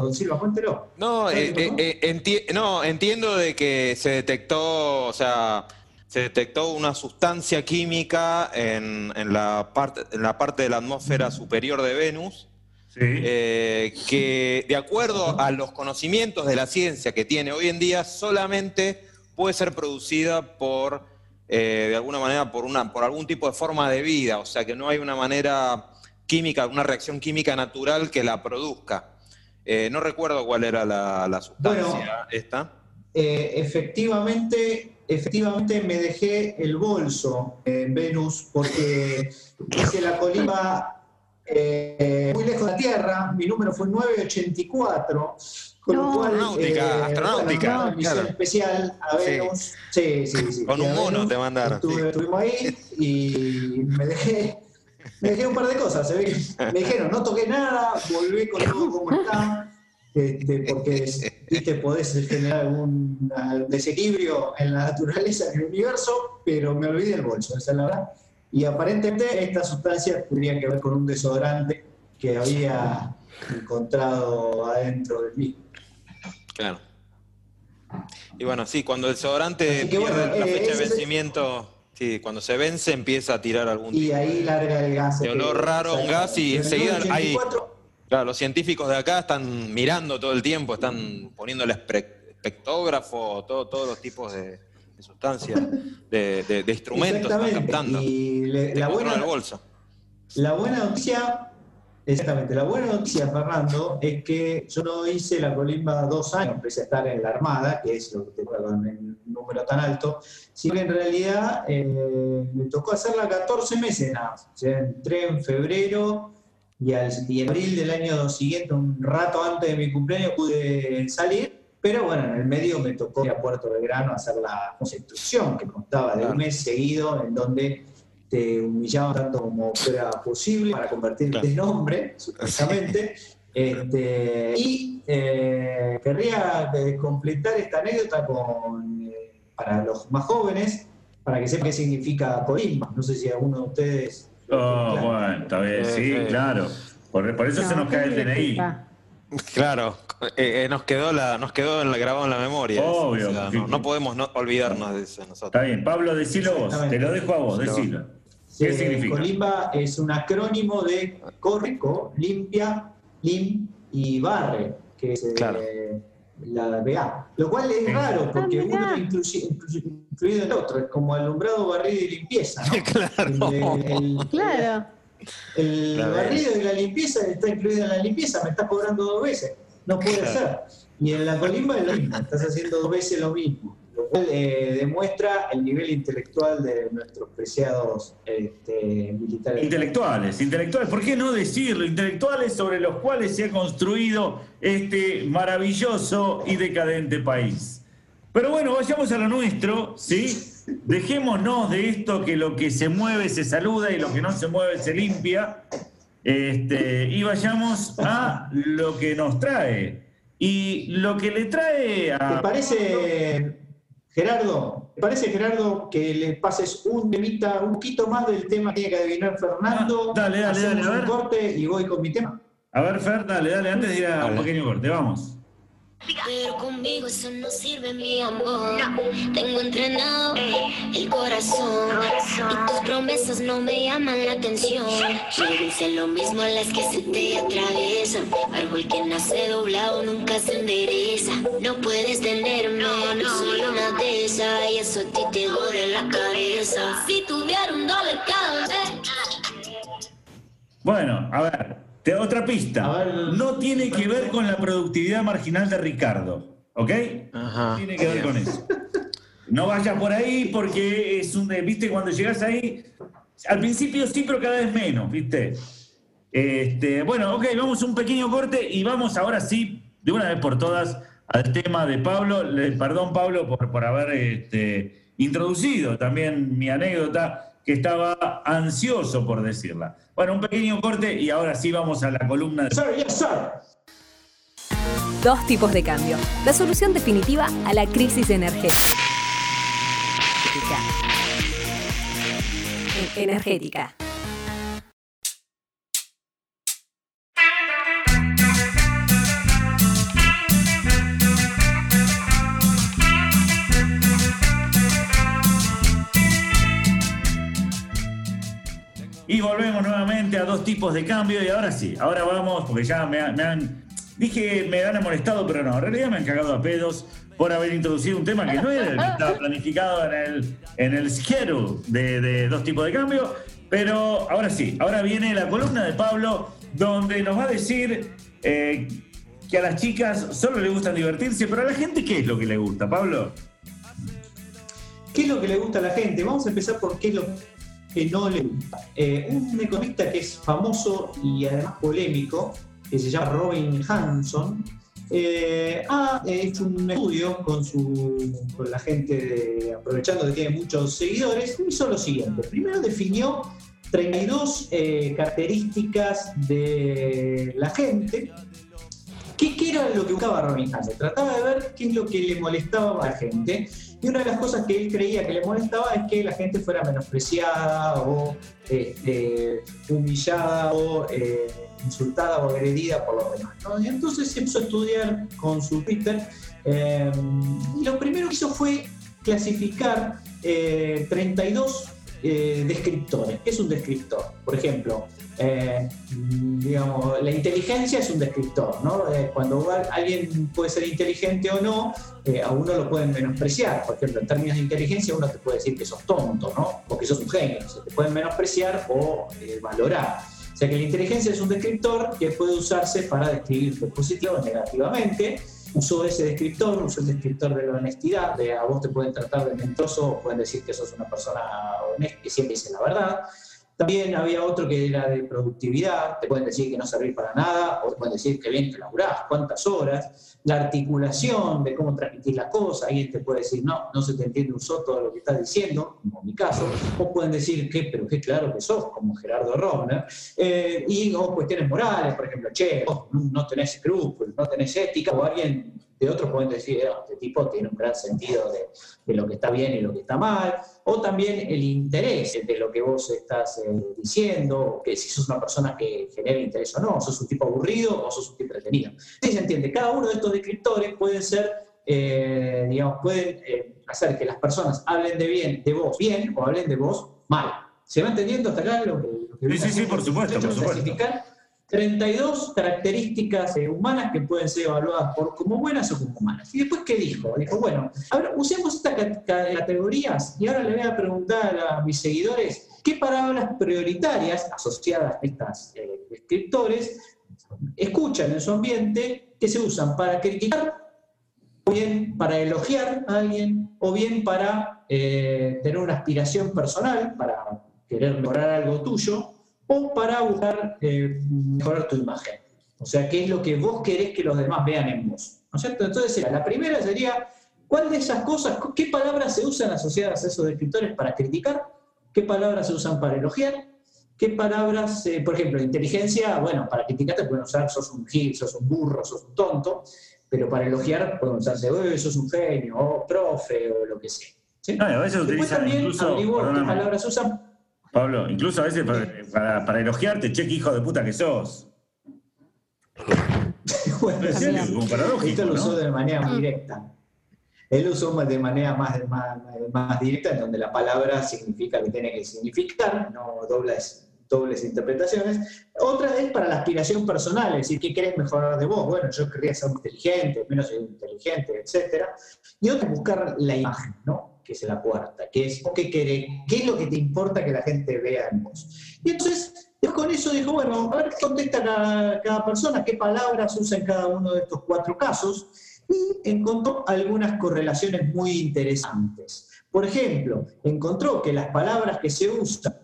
don Silva, cuéntelo. No, ¿Sabes eh, eh, enti- no, entiendo de que se detectó, o sea, se detectó una sustancia química en, en la, parte, en la parte de la atmósfera superior de Venus, sí. que de acuerdo a los conocimientos de la ciencia que tiene hoy en día, solamente puede ser producida por, eh, de alguna manera, por, una, por algún tipo de forma de vida, o sea que no hay una manera química, una reacción química natural que la produzca. Eh, no recuerdo cuál era la, la sustancia Bueno. esta. Eh, efectivamente, efectivamente me dejé el bolso en Venus porque hice la colimba eh, muy lejos de la Tierra. Mi número fue 984. Con lo No. cual, Astronáutica, astronáutica, una misión claro. especial a. Venus. Sí, sí, sí. Con un mono Venus, te mandaron, estuve- sí. Estuvimos ahí y me dejé, me dejé un par de cosas. se ve que Me dijeron, no toqué nada, volví con todo como está. este, porque viste, podés generar un uh, desequilibrio en la naturaleza, en el universo, pero me olvidé el bolso, esa es la verdad. Y aparentemente esta sustancia tendría que ver con un desodorante que había encontrado adentro de mí. Claro. Y bueno, sí, cuando el desodorante pierde bueno, la eh, fecha de es- vencimiento, sí, cuando se vence empieza a tirar algún Y ahí larga el gas. De olor raro, un gas y enseguida hay- 84, Claro, los científicos de acá están mirando todo el tiempo, están poniéndole espre- espectógrafo, todo, todos los tipos de, de sustancias, de, de- de instrumentos están captando. Y le- la buena, el bolso. La buena noticia, exactamente, la buena noticia, Fernando, es que yo no hice la colimba dos años, empecé a estar en la Armada, que es lo que te con el número tan alto, sino que en realidad eh, me tocó hacerla 14 meses nada más. O sea, entré en febrero y, al, y en abril del año siguiente, un rato antes de mi cumpleaños, pude salir. Pero bueno, en el medio me tocó ir a Puerto Belgrano a hacer la constitución, que constaba de un mes seguido, en donde te humillaban tanto como fuera posible para convertirte Claro. en hombre, supuestamente. Este, y eh, querría eh, completar esta anécdota con, eh, para los más jóvenes, para que sepan qué significa colimba. No sé si alguno de ustedes... Oh, Claro. bueno, está bien, sí, eh. claro. Por, por eso se No, nos cae el ¿qué DNI. Claro, eh, eh, nos quedó la, nos quedó en la- grabado en la memoria. Obvio, o sea, sí. no, no podemos no olvidarnos de eso nosotros. Está bien, Pablo, decilo vos, te lo dejo a vos, Decilo. ¿Qué Eh, significa? Colimba es un acrónimo de correco, limpia, lim y barre, que es eh, Claro. la BA. Lo cual es Sí. raro porque Ah, mirá. uno inclusi- incluido en el otro, es como alumbrado, barrido y limpieza. ¿no? Claro. El, el- Claro. el Claro. barrido y la limpieza está incluido en la limpieza, me estás cobrando dos veces. No puede ser. Y en la colimba es lo mismo, estás haciendo dos veces lo mismo. Eh, demuestra el nivel intelectual de nuestros preciados este, militares. Intelectuales, intelectuales, ¿por qué no decirlo? Intelectuales sobre los cuales se ha construido este maravilloso y decadente país. Pero bueno, vayamos a lo nuestro, ¿sí? Dejémonos de esto que lo que se mueve se saluda y lo que no se mueve se limpia. Este, y vayamos a lo que nos trae. Y lo que le trae ¿Te a. parece, Gerardo? ¿Te parece, Gerardo, que le pases un temita, un poquito más del tema que tiene que adivinar Fernando? Ah, dale, dale, Hacemos dale, a un ver. corte y voy con mi tema. A ver, Fer, dale, dale, antes de ir a un pequeño corte, vamos. Pero conmigo eso no sirve, mi amor. Tengo entrenado el corazón. Y tus promesas no me llaman la atención. Yo hice lo mismo a las que se te atraviesan. Árbol que nace doblado nunca se endereza. No puedes tenerme, no soy una de esas. Y eso a ti te jode la cabeza. Si tuviera un dólar cada vez. Bueno, a ver, te otra pista. Ver. no tiene que ver con la productividad marginal de Ricardo, ¿ok? Ajá. No tiene que ver con eso. No vayas por ahí porque es un, viste, cuando llegas ahí, al principio sí, pero cada vez menos, viste. Este, bueno, ok, vamos a un pequeño corte y vamos ahora sí, de una vez por todas, al tema de Pablo. Le- perdón, Pablo, por, por haber este, introducido también mi anécdota, que estaba ansioso por decirla. Bueno, un pequeño corte y ahora sí vamos a la columna de... Sir, yes, sir. Dos tipos de cambio. La solución definitiva a la crisis energética. En- Energética. Tipos de cambio y ahora sí, ahora vamos, porque ya me, han-. Dije me han molestado, pero no, en realidad me han cagado a pedos por haber introducido un tema que no era el que estaba planificado en el, en el schedule de, dos tipos de cambio. Pero ahora sí, ahora viene la columna de Pablo, donde nos va a decir eh, que a las chicas solo le gustan divertirse, pero a la gente, ¿qué es lo que le gusta, Pablo? ¿Qué es lo que le gusta a la gente? Vamos a empezar por qué es lo que no le gusta. Eh, un economista que es famoso y además polémico, que se llama Robin Hanson, eh, ha hecho un estudio con, su, con la gente, de- aprovechando que tiene muchos seguidores, y hizo lo siguiente. Primero definió 32 eh, características de la gente ¿Qué, qué era lo que buscaba Robin Hansen? Trataba de ver qué es lo que le molestaba a la gente. Y una de las cosas que él creía que le molestaba es que la gente fuera menospreciada o este, humillada o eh, insultada o agredida por los demás. Y entonces se empezó a estudiar con su Twitter eh, y lo primero que hizo fue clasificar eh, 32 eh, descriptores. ¿Qué es un descriptor? Por ejemplo, eh, digamos, la inteligencia es un descriptor, ¿no? Eh, cuando alguien puede ser inteligente o no, eh, a uno lo pueden menospreciar. Por ejemplo, en términos de inteligencia, uno te puede decir que sos tonto, ¿no? O que sos un genio. Se te pueden menospreciar o eh, valorar. O sea que la inteligencia es un descriptor que puede usarse para describirte positivo o negativamente. Usó ese descriptor, usó el descriptor de la honestidad, de a vos te pueden tratar de mentiroso o pueden decir que sos una persona honesta que siempre dice la verdad. También había otro que era de productividad, te pueden decir que no servís para nada, o te pueden decir que bien que laburás, cuántas horas, la articulación de cómo transmitir la cosa, alguien te puede decir, no, no se te entiende un soto de lo que estás diciendo, como en mi caso, o pueden decir que, pero qué claro que sos, como Gerardo Rovner, eh, y cuestiones morales, por ejemplo, che, no tenés escrúpulos, no tenés ética, o alguien de otros pueden decir, "Ah, este tipo tiene un gran sentido de, de lo que está bien y lo que está mal, o también el interés de lo que vos estás eh, diciendo, o que si sos una persona que genera interés o no, sos un tipo aburrido o sos un tipo entretenido. Sí, se entiende, cada uno de estos descriptores pueden ser, eh, digamos, pueden eh, hacer que las personas hablen de bien, de vos bien, o hablen de vos mal. ¿Se va entendiendo hasta acá lo que, lo que Sí, sí, sí, por supuesto, por supuesto. Clasificar 32 características eh, humanas que pueden ser evaluadas por, como buenas o como malas. Y después, ¿qué dijo? Dijo, bueno, ahora usemos estas ca- ca- categorías y ahora le voy a preguntar a mis seguidores qué palabras prioritarias asociadas a estas eh, descriptores escuchan en su ambiente que se usan para criticar, o bien para elogiar a alguien, o bien para eh, tener una aspiración personal, para querer mejorar algo tuyo, o para buscar eh, mejorar tu imagen. O sea, qué es lo que vos querés que los demás vean en vos. ¿No es cierto? Entonces, la primera sería, ¿cuál de esas cosas, qué palabras se usan asociadas a esos descriptores para criticar? ¿Qué palabras se usan para elogiar? ¿Qué palabras, eh, por ejemplo, inteligencia, bueno, para criticar te pueden usar sos un gil, sos un burro, sos un tonto, pero para elogiar pueden usarse, "Uy, sos un genio, o profe, o lo que sea. ¿sí? No, y a veces Después utilizan también incluso, averiguó qué palabras se usan Pablo, incluso a veces para, para, para elogiarte, che, qué hijo de puta que sos. Bueno, paradójico, Esto lo usó de manera muy directa. Él lo usó más de manera más, más, más directa, en donde la palabra significa lo que tiene que significar, no dobles, dobles interpretaciones. Otra es para la aspiración personal, es decir, ¿qué querés mejorar de vos? Bueno, yo querría ser inteligente, menos inteligente, etc. Y otra es buscar la imagen, ¿no? Que es la cuarta, que es ¿qué, querés, qué es lo que te importa que la gente vea en vos. Y entonces, con eso dijo, bueno, a ver qué contesta cada, persona, qué palabras usa en cada uno de estos cuatro casos, y encontró algunas correlaciones muy interesantes. Por ejemplo, encontró que las palabras que se usan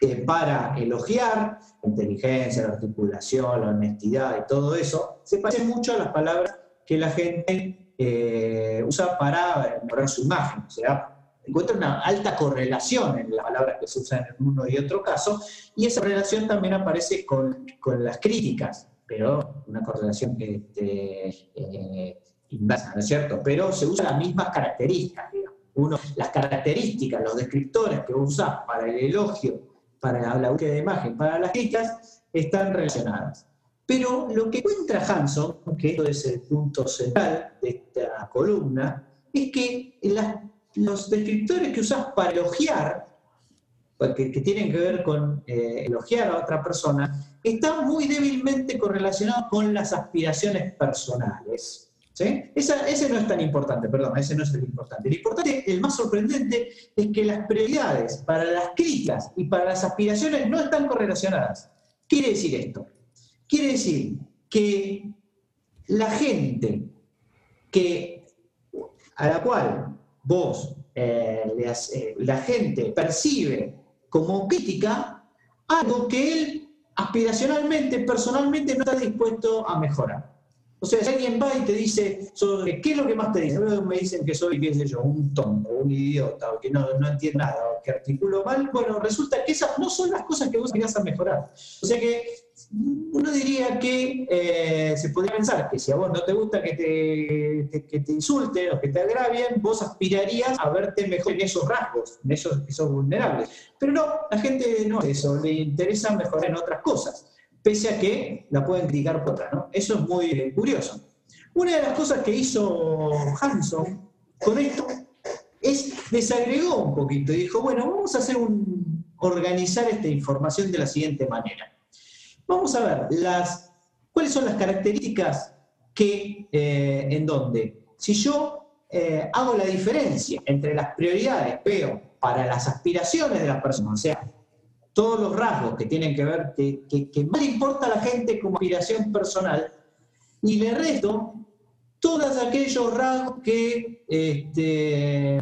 eh, para elogiar, inteligencia, la articulación, la honestidad y todo eso, se parecen mucho a las palabras que la gente eh, usa para mejorar su imagen. O sea, encuentra una alta correlación en las palabras que se usan en uno y otro caso, y esa correlación también aparece con, con las críticas, pero una correlación este, eh, inversa, ¿no es cierto? Pero se usan las mismas características, digamos. Uno, las características, los descriptores que usas para el elogio, para la búsqueda de imagen, para las críticas, están relacionadas. Pero lo que encuentra Hanson, que esto es el punto central de esta columna, es que los descriptores que usas para elogiar, que tienen que ver con eh, elogiar a otra persona, están muy débilmente correlacionados con las aspiraciones personales. ese no es tan importante, perdón, ese no es el importante. El importante, el más sorprendente, es que las prioridades para las críticas y para las aspiraciones no están correlacionadas. ¿Qué quiere decir esto? Quiere decir que la gente que, a la cual vos, eh, eh, la gente percibe como crítica algo que él aspiracionalmente, personalmente, no está dispuesto a mejorar. O sea, si alguien va y te dice, sobre, ¿qué es lo que más te dicen? Me dicen que soy, qué sé yo, un tonto, un idiota, o que no, no entiendo nada, o que articulo mal. Bueno, resulta que esas no son las cosas que vos querías mejorar. O sea que uno diría que eh, se podría pensar que si a vos no te gusta que te, que- te insulten o que te agravien, vos aspirarías a verte mejor en esos rasgos, en esos que vulnerables. Pero no, la gente no hace eso, le interesa mejorar en otras cosas, pese a que la pueden criticar por otras, ¿no? Eso es muy eh, curioso. Una de las cosas que hizo Hanson con esto es desagregó un poquito y dijo, bueno, vamos a hacer un, organizar esta información de la siguiente manera. Vamos a ver las, cuáles son las características que, eh, en donde, si yo eh, hago la diferencia entre las prioridades, veo para las aspiraciones de las personas, o sea, todos los rasgos que tienen que ver, que, que, que más importa a la gente como aspiración personal, y le resto todos aquellos rasgos que, este,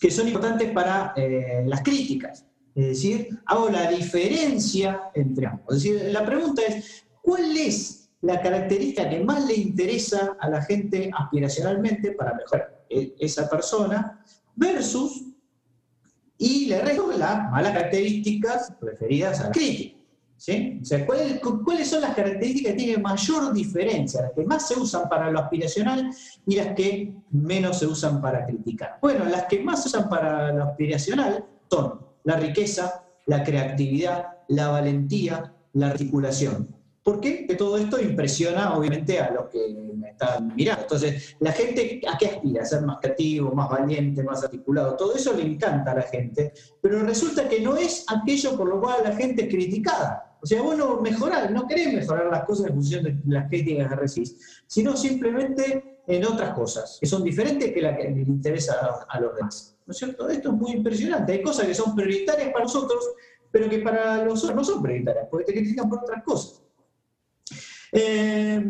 que son importantes para eh, las críticas. Es decir, hago la diferencia entre ambos. Es decir, la pregunta es, ¿cuál es la característica que más le interesa a la gente aspiracionalmente para mejorar e- esa persona versus y le resto las malas características referidas a la crítica? ¿sí? O sea, ¿cuál- cu- ¿cuáles son las características que tienen mayor diferencia? Las que más se usan para lo aspiracional y las que menos se usan para criticar. Bueno, las que más se usan para lo aspiracional son la riqueza, la creatividad, la valentía, la articulación. ¿Por qué? Que todo esto impresiona obviamente a los que me están mirando. Entonces, la gente a qué aspira? A ser más creativo, más valiente, más articulado. Todo eso le encanta a la gente, pero resulta que no es aquello por lo cual la gente es criticada. O sea, vos no mejorás, no querés mejorar las cosas en función de las críticas que recibís, sino simplemente en otras cosas, que son diferentes que las que les interesa a, los demás. ¿No es cierto? Esto es muy impresionante. Hay cosas que son prioritarias para nosotros, pero que para los otros no son prioritarias, porque te critican por otras cosas. Eh,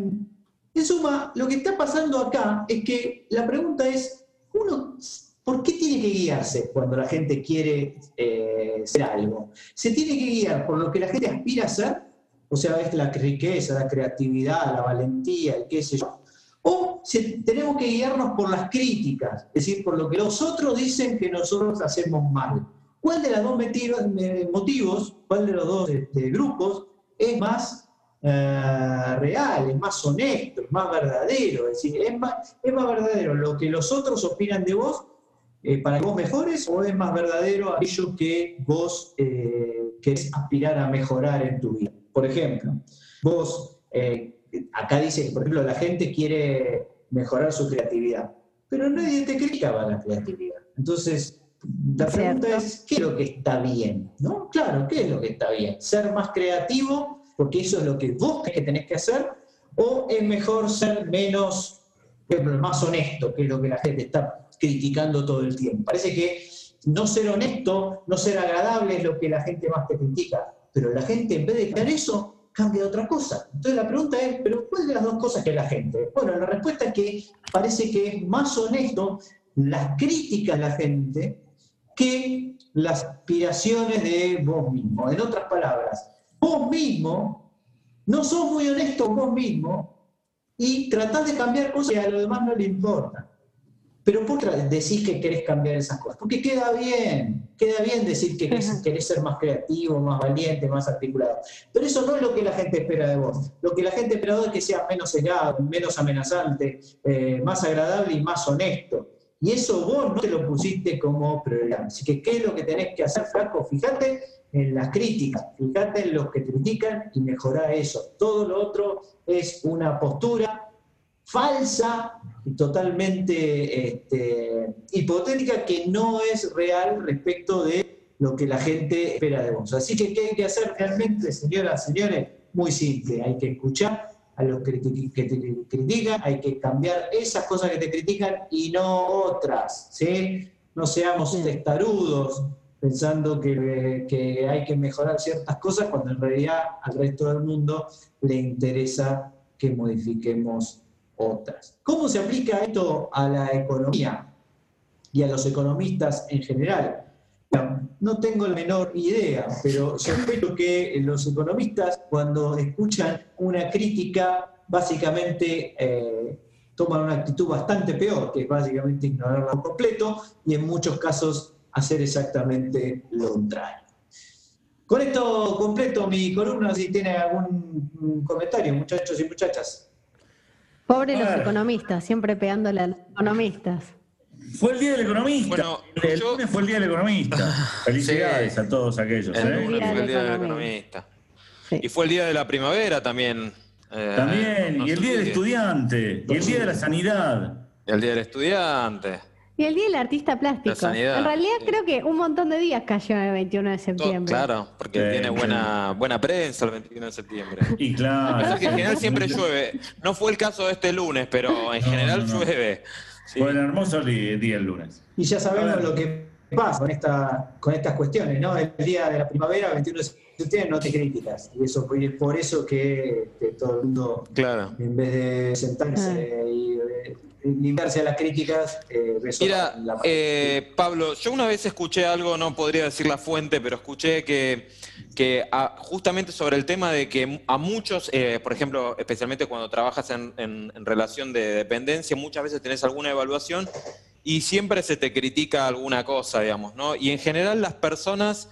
en suma, lo que está pasando acá es que la pregunta es, uno, ¿por qué tiene que guiarse cuando la gente quiere eh, ser algo? ¿Se tiene que guiar por lo que la gente aspira a ser? O sea, es la riqueza, la creatividad, la valentía, el qué sé yo. O se- tenemos que guiarnos por las críticas, es decir, por lo que los otros dicen que nosotros hacemos mal. ¿Cuál de los dos motivos cuál de los dos este, grupos es más eh, real, es más honesto, es más verdadero? Es decir, ¿es más, ¿es más verdadero lo que los otros opinan de vos eh, para que vos mejores o es más verdadero aquello que vos eh, querés aspirar a mejorar en tu vida? Por ejemplo, vos, eh, acá dice que, por ejemplo, la gente quiere mejorar su creatividad, pero nadie te criticaba la creatividad. Entonces, la pregunta Cierto. es, ¿qué es lo que está bien? ¿No? Claro, ¿qué es lo que está bien? ¿Ser más creativo porque eso es lo que vos crees que tenés que hacer? ¿O es mejor ser menos, por ejemplo, más honesto, que es lo que la gente está criticando todo el tiempo? Parece que no ser honesto, no ser agradable es lo que la gente más te critica, pero la gente en vez de cambiar eso, cambia a otra cosa. Entonces la pregunta es, ¿pero cuál de las dos cosas que la gente? Bueno, la respuesta es que parece que es más honesto las críticas de la gente que las aspiraciones de vos mismo. En otras palabras, vos mismo no sos muy honesto vos mismo y tratás de cambiar cosas que a los demás no le importan. Pero ¿por qué decís que querés cambiar esas cosas? Porque queda bien, queda bien decir que querés, ser más creativo, más valiente, más articulado. Pero eso no es lo que la gente espera de vos. Lo que la gente espera de vos es que seas menos cegado, menos amenazante, eh, más agradable y más honesto. Y eso vos no te lo pusiste como prioridad. Así que, ¿qué es lo que tenés que hacer, Flaco? Fíjate en las críticas, fíjate en los que critican y mejorá eso. Todo lo otro es una postura falsa y totalmente este, hipotética que no es real respecto de lo que la gente espera de vos. Así que, ¿qué hay que hacer realmente, señoras, señores? Muy simple, hay que escuchar a los que te, que te critican, hay que cambiar esas cosas que te critican y no otras, ¿sí? No seamos Bien. testarudos pensando que, que hay que mejorar ciertas cosas cuando en realidad al resto del mundo le interesa que modifiquemos otras. ¿Cómo se aplica esto a la economía y a los economistas en general? No tengo la menor idea, pero sospecho que los economistas cuando escuchan una crítica básicamente eh, toman una actitud bastante peor, que es básicamente ignorarla por completo y en muchos casos hacer exactamente lo contrario. Con esto completo mi columna, si tiene algún comentario, muchachos y muchachas. Pobre los economistas, siempre pegándole a los economistas. Fue el Día del Economista. Bueno, el yo- lunes fue el Día del Economista. Felicidades Sí. a todos aquellos. El ¿eh? lunes fue el día del economista. Sí. Y fue el día de la primavera también. eh, También, no y el Día del. Estudiante, y el Día de la Sanidad. Y el día del estudiante. Y el día del artista plástico. La. En realidad creo que un montón de días cayó el 21 de septiembre. claro, porque Sí, tiene sí. buena, buena prensa el 21 de septiembre. Y Pasa claro. que en general siempre llueve. No fue el caso de este lunes, pero en No, general no, no. llueve. Sí. Fue un hermoso día el lunes. Y ya sabemos lo que pasa con, esta, con estas cuestiones, ¿no? El día de la primavera, 21 de septiembre, no te críticas. Y eso fue por eso que, que todo el mundo, Claro. en vez de sentarse y eh, limpiarse a las críticas, eh, Mira, la- eh, Pablo, yo una vez escuché algo, no podría decir la fuente, pero escuché que, que a- justamente sobre el tema de que a muchos, eh, por ejemplo, especialmente cuando trabajas en, en- en relación de dependencia, muchas veces tenés alguna evaluación y siempre se te critica alguna cosa, digamos, ¿no? Y en general las personas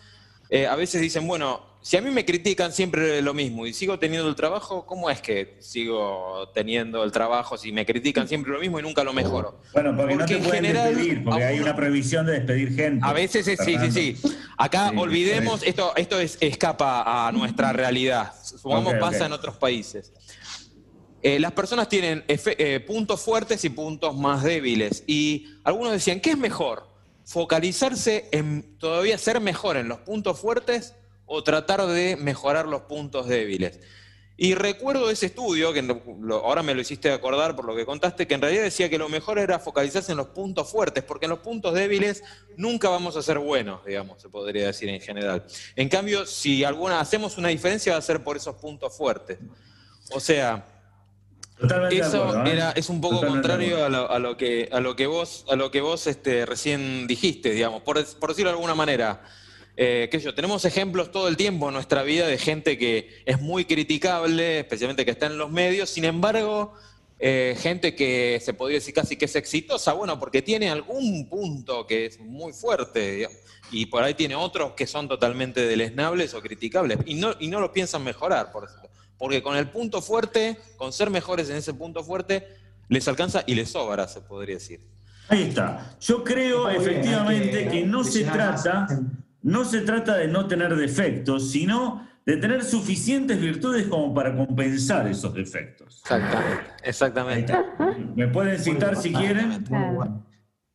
eh, a veces dicen, bueno, si a mí me critican siempre lo mismo y sigo teniendo el trabajo, ¿cómo es que sigo teniendo el trabajo si me critican siempre lo mismo y nunca lo mejoro? Bueno, porque, no te en pueden general, despedir, porque hay una prohibición de despedir gente. A veces es, sí, sí, sí. Acá Sí, olvidemos, esto, esto es, escapa a nuestra realidad. Supongamos Ok, pasa en otros países. Eh, las personas tienen efe- eh, puntos fuertes y puntos más débiles. Y algunos decían, ¿qué es mejor? ¿Focalizarse en todavía ser mejor en los puntos fuertes o tratar de mejorar los puntos débiles? Y recuerdo ese estudio, que lo- ahora me lo hiciste acordar por lo que contaste, que en realidad decía que lo mejor era focalizarse en los puntos fuertes, porque en los puntos débiles nunca vamos a ser buenos, digamos, se podría decir en general. En cambio, si alguna hacemos una diferencia va a ser por esos puntos fuertes. O sea, Totalmente eso acuerdo, ¿eh? era, es un poco Totalmente contrario a lo, a lo que, a lo que vos, a lo que vos este, recién dijiste, digamos, por, por decirlo de alguna manera. Eh, qué sé yo, tenemos ejemplos todo el tiempo en nuestra vida de gente que es muy criticable, especialmente que está en los medios, sin embargo, eh, gente que se podría decir casi que es exitosa, bueno, porque tiene algún punto que es muy fuerte, digamos, y por ahí tiene otros que son totalmente deleznables o criticables, y no, y no lo piensan mejorar, por ejemplo. Porque con el punto fuerte, con ser mejores en ese punto fuerte, les alcanza y les sobra, se podría decir. Ahí está. Yo creo efectivamente que que no se trata, no se trata de no tener defectos, sino de tener suficientes virtudes como para compensar esos defectos. Exactamente, exactamente. Me pueden citar si quieren. Bueno.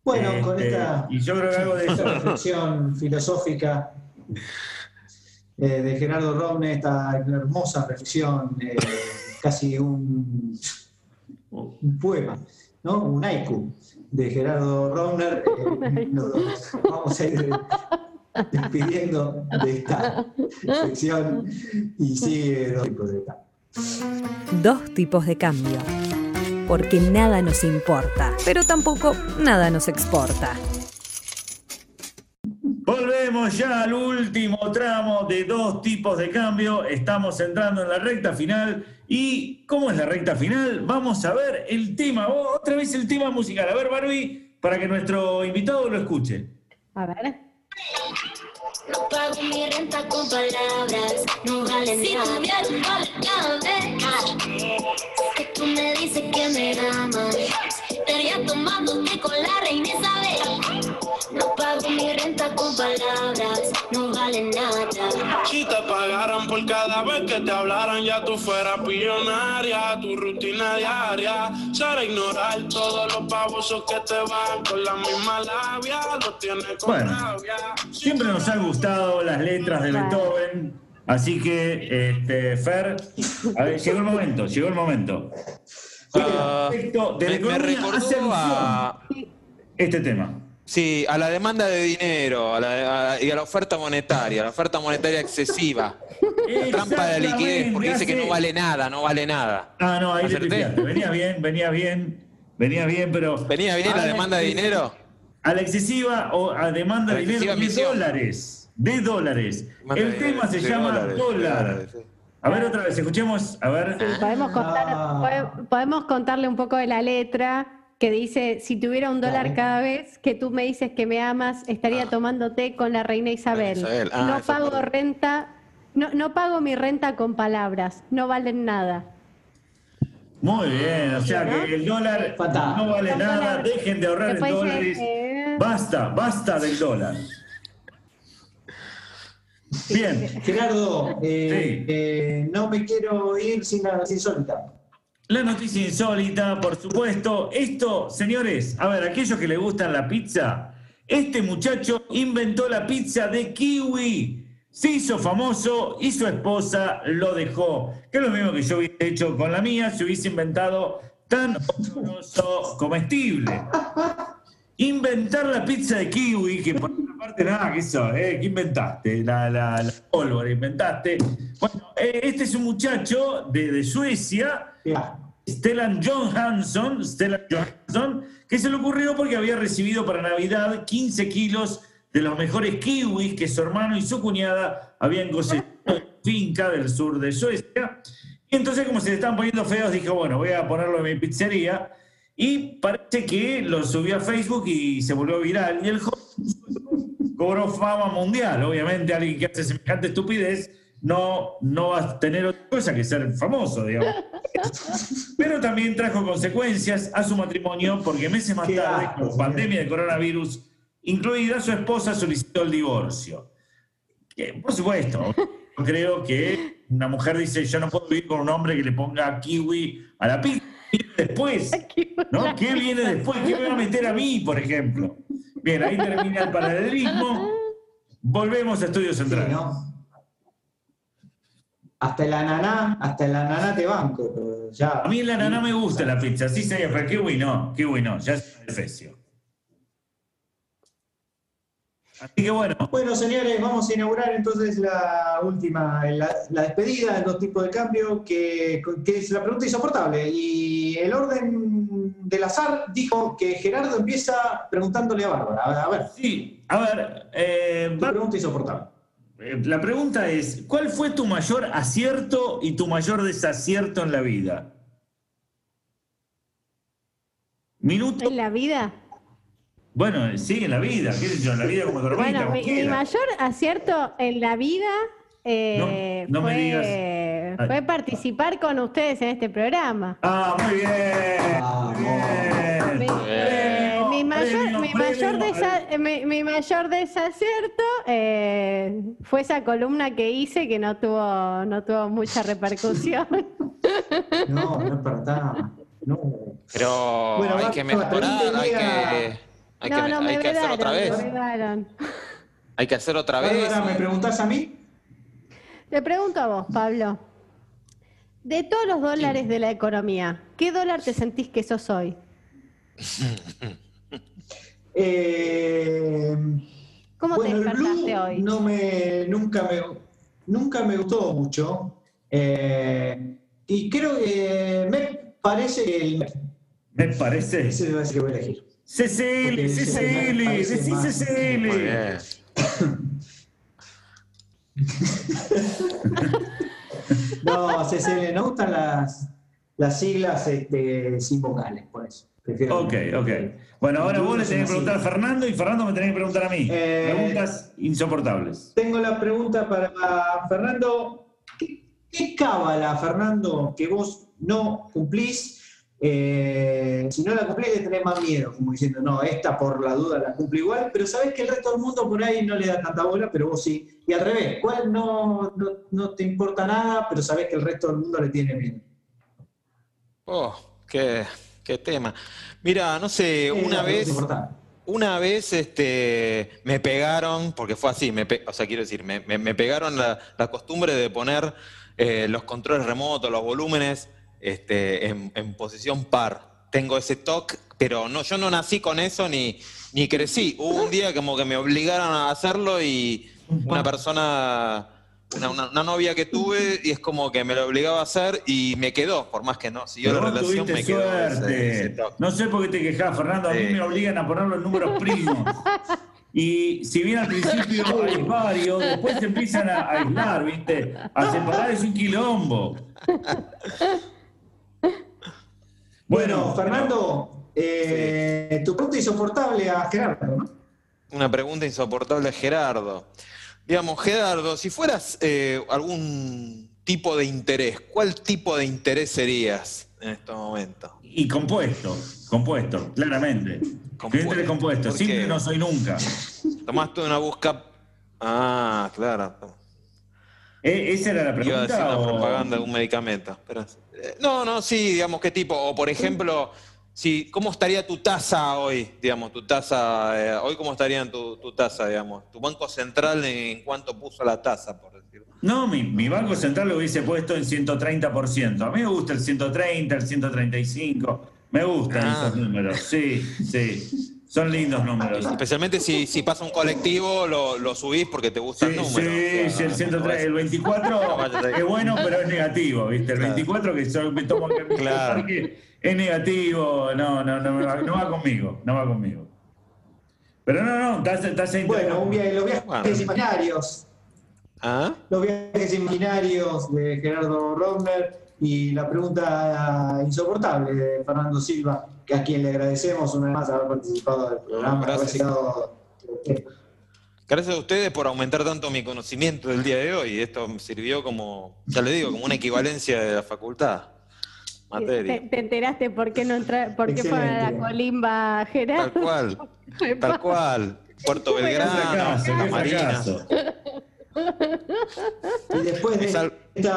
Bueno, con Este, esta, y yo creo que algo de esta reflexión filosófica eh, de Gerardo Romne, esta hermosa reflexión, eh, casi un, un poema, ¿no? Un haiku de Gerardo Romner. eh, nos vamos a ir despidiendo de esta sección y sigue dos tipos de cambio. Dos tipos de cambio. Porque nada nos importa, pero tampoco nada nos exporta. Volvemos ya al último tramo de dos tipos de cambio. Estamos entrando en la recta final. ¿Y cómo es la recta final? Vamos a ver el tema, otra vez el tema musical. A ver, Barbie, para que nuestro invitado lo escuche. A ver. No pago mi renta con palabras, no vale si nada. Si tuviera un vez que tú me dices que me amas, estaría tomándote con la reina Isabel. No pago mi renta con palabras, no vale nada. Si te pagaran por cada vez que te hablaran, ya tú fueras millonaria. Tu rutina diaria será ignorar todos los babosos que te van con la misma labia. Los tienes con Bueno. rabia. Siempre nos han gustado las letras de Beethoven. Así que, este, Fer, a ver, llegó el momento, llegó el momento. Ah, Perfecto, de la me, me recordó a, Este tema. Sí, a la demanda de dinero a la- a- y a la oferta monetaria, la oferta monetaria excesiva. La trampa de liquidez, porque dice que no vale nada, no vale nada. Ah, no, ahí le. Venía bien, venía bien, venía bien, pero. ¿Venía bien la a demanda de dinero? A la excesiva o a demanda A de dinero de dólares. De dólares. Demanda El de- tema se de llama dólares, dólar. dólares, sí. A ver otra vez, escuchemos, a ver. Sí, podemos, contar, Ah. pode- podemos contarle un poco de la letra que dice, si tuviera un dólar cada vez que tú me dices que me amas, estaría tomándote con la reina Isabel. Isabel. Ah, no pago renta, no, no pago mi renta con palabras, no valen nada. Muy bien, o sea que el dólar no vale nada, dejen de ahorrar en dólares. eh, Basta, basta del dólar. Bien, Gerardo, eh, Sí. eh, no me quiero ir sin la sin insólita. La noticia insólita, por supuesto. Esto, señores, a ver, aquellos que les gustan la pizza, este muchacho inventó la pizza de kiwi. Se hizo famoso y su esposa lo dejó. Que es lo mismo que yo hubiese hecho con la mía, se hubiese inventado tan oloroso comestible. Inventar la pizza de kiwi, que por otra parte, nada, que eso, ¿eh? ¿Qué inventaste? La, la, la pólvora inventaste. Bueno, eh, este es un muchacho de, de Suecia. Stellan Johansson, Stellan Johansson, que se le ocurrió porque había recibido para Navidad 15 kilos de los mejores kiwis que su hermano y su cuñada habían cosechado en finca del sur de Suecia. Y entonces, como se le estaban poniendo feos, dijo, bueno, voy a ponerlo en mi pizzería. Y parece que lo subió a Facebook y se volvió viral. Y el joven cobró fama mundial. Obviamente, alguien que hace semejante estupidez no, no vas a tener otra cosa que ser famoso, digamos. Pero también trajo consecuencias a su matrimonio porque meses más tarde, asco, con señor. pandemia de coronavirus, incluida su esposa solicitó el divorcio. Que, por supuesto, yo creo que una mujer dice, yo no puedo vivir con un hombre que le ponga kiwi a la pizza. ¿Qué viene después? ¿No? ¿Qué viene después? ¿Qué me va a meter a mí, por ejemplo? Bien, ahí termina el paralelismo. Volvemos a Estudio Sí, Central. ¿no? Hasta el ananá, hasta el ananá te banco, ya. A mí la naná me gusta la pizza, sí, señor, pero kiwi no, kiwi no, ya es defecio. Así que bueno, Bueno, señores, vamos a inaugurar entonces la última, la, la despedida del dos tipos de cambio, que, que es la pregunta insoportable. Y el orden del azar dijo que Gerardo empieza preguntándole a Bárbara. A ver, a ver, sí, a ver, eh, tu va- pregunta insoportable. eh, la pregunta es, ¿cuál fue tu mayor acierto y tu mayor desacierto en la vida? Minuto, En la vida. Bueno, sí, en la vida, qué sé yo, en la vida como economista, Bueno, mi, mayor acierto en la vida eh, No, no me fue, digas. fue participar con ustedes en este programa. Ah, muy bien, muy bien. Mi, eh, mi mayor, mi, mayor desa- mi- mi mayor desacierto eh, fue esa columna que hice que no tuvo, no tuvo mucha repercusión. No, no es para nada. No. Pero Bueno, hay va- que mejorar, hay a- que, hay no, que, no, me que hacer otra vez. me vedaron. Hay que hacer otra vez. Bárbara, ¿me preguntás a mí? Te pregunto a vos, Pablo. De todos los dólares de la economía, ¿qué dólar te sentís que sos hoy? Eh, ¿Cómo bueno, te despertaste hoy? No me, nunca, me, nunca me gustó mucho. Eh, y creo que me parece que el. Me parece. Ese que voy a elegir. Cecily, Cecily, decí Cecily. No, CCL, no gustan las, las siglas este, sin vocales, por eso. Prefiero- Ok, ok. Bueno, ahora vos le tenés que preguntar a Fernando y Fernando me tenés que preguntar a mí. Eh, Preguntas insoportables. Tengo la pregunta para Fernando. ¿Qué, qué cábala, Fernando, que vos no cumplís? Eh, si no la cumplís, le tenés más miedo, como diciendo, no, esta por la duda la cumplo igual, pero sabés que el resto del mundo por ahí no le da tanta bola, pero vos sí. Y al revés, ¿cuál no, no, no te importa nada, pero sabés que el resto del mundo le tiene miedo? Oh, qué, qué tema. Mira, no sé, una vez, una vez este, me pegaron, porque fue así, me pe- o sea, quiero decir, me, me- me pegaron la, la costumbre de poner eh, los controles remotos, los volúmenes, este, en, en posición par. Tengo ese toque, pero no, yo no nací con eso ni, ni crecí. Hubo un día como que me obligaron a hacerlo y una persona, una, una- una novia que tuve, y es como que me lo obligaba a hacer y me quedó, por más que no siguió Pero la relación, me quedó ese- suerte. ese toque. no sé por qué te quejás, Fernando. A mí me obligan a poner los números primos. Y si bien al principio hay varios, después se empiezan a aislar, ¿viste? A separar es un quilombo. Bueno, Fernando, eh, tu pregunta insoportable a Gerardo, ¿no? Una pregunta insoportable a Gerardo. Digamos, Gerardo, si fueras eh, algún tipo de interés, ¿cuál tipo de interés serías en este momento? Y compuesto, compuesto, claramente. Compuesto. Cliente compuesto, ¿Por simple qué? no soy nunca. Tomaste una busca. Ah, claro. Eh, ¿Esa era la Iba a decir pregunta? una o- propaganda de un medicamento. pero- eh, no, no, sí, digamos, ¿qué tipo? O por ejemplo, si, ¿cómo estaría tu tasa hoy? Digamos, tu tasa, eh, hoy cómo estaría tu tasa, digamos? Tu banco central en cuánto puso la tasa, por decirlo. No, mi, mi Banco Central lo hubiese puesto en 130%. A mí me gusta el 130, el 135. Me gustan Ah. esos números. Sí, sí. Son lindos números. Especialmente si, si pasa un colectivo, lo, lo subís porque te gusta Sí, el número. sí, sí, el 130, el 24 es bueno, pero es negativo, ¿viste? El Claro. 24 que yo me tomo que Claro. es negativo, no, no, no, no va conmigo, no va conmigo. Pero no, no, estás, estás en- Bueno, un viaje, los viajes Bueno. imaginarios. ¿Ah? Los viajes imaginarios de Gerardo Romner y la pregunta insoportable de Fernando Silva, que a quien le agradecemos una vez más haber participado del programa, gracias. Gracias a ustedes por aumentar tanto mi conocimiento del día de hoy. Esto me sirvió como, ya le digo, como una equivalencia de la facultad. Materia. ¿Te, te enteraste por qué no entra, por qué fue a la colimba Gerardo? Tal cual, tal cual. Puerto Belgrano, la Marina. Y después de este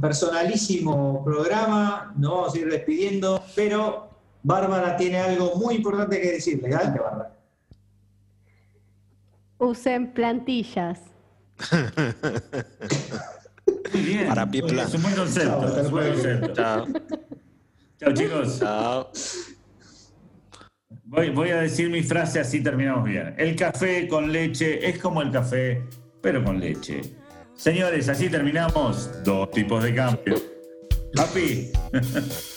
personalísimo programa, nos vamos a ir despidiendo, pero Bárbara tiene algo muy importante que decirle. Adelante, Bárbara. Usen plantillas. Muy bien. Para pie plano. Es un buen concepto. Es un buen concepto. Chao. Chao, chicos. Chao. Voy, voy a decir mi frase así terminamos bien. El café con leche es como el café, pero con leche. Señores, así terminamos. Dos tipos de cambio. Happy.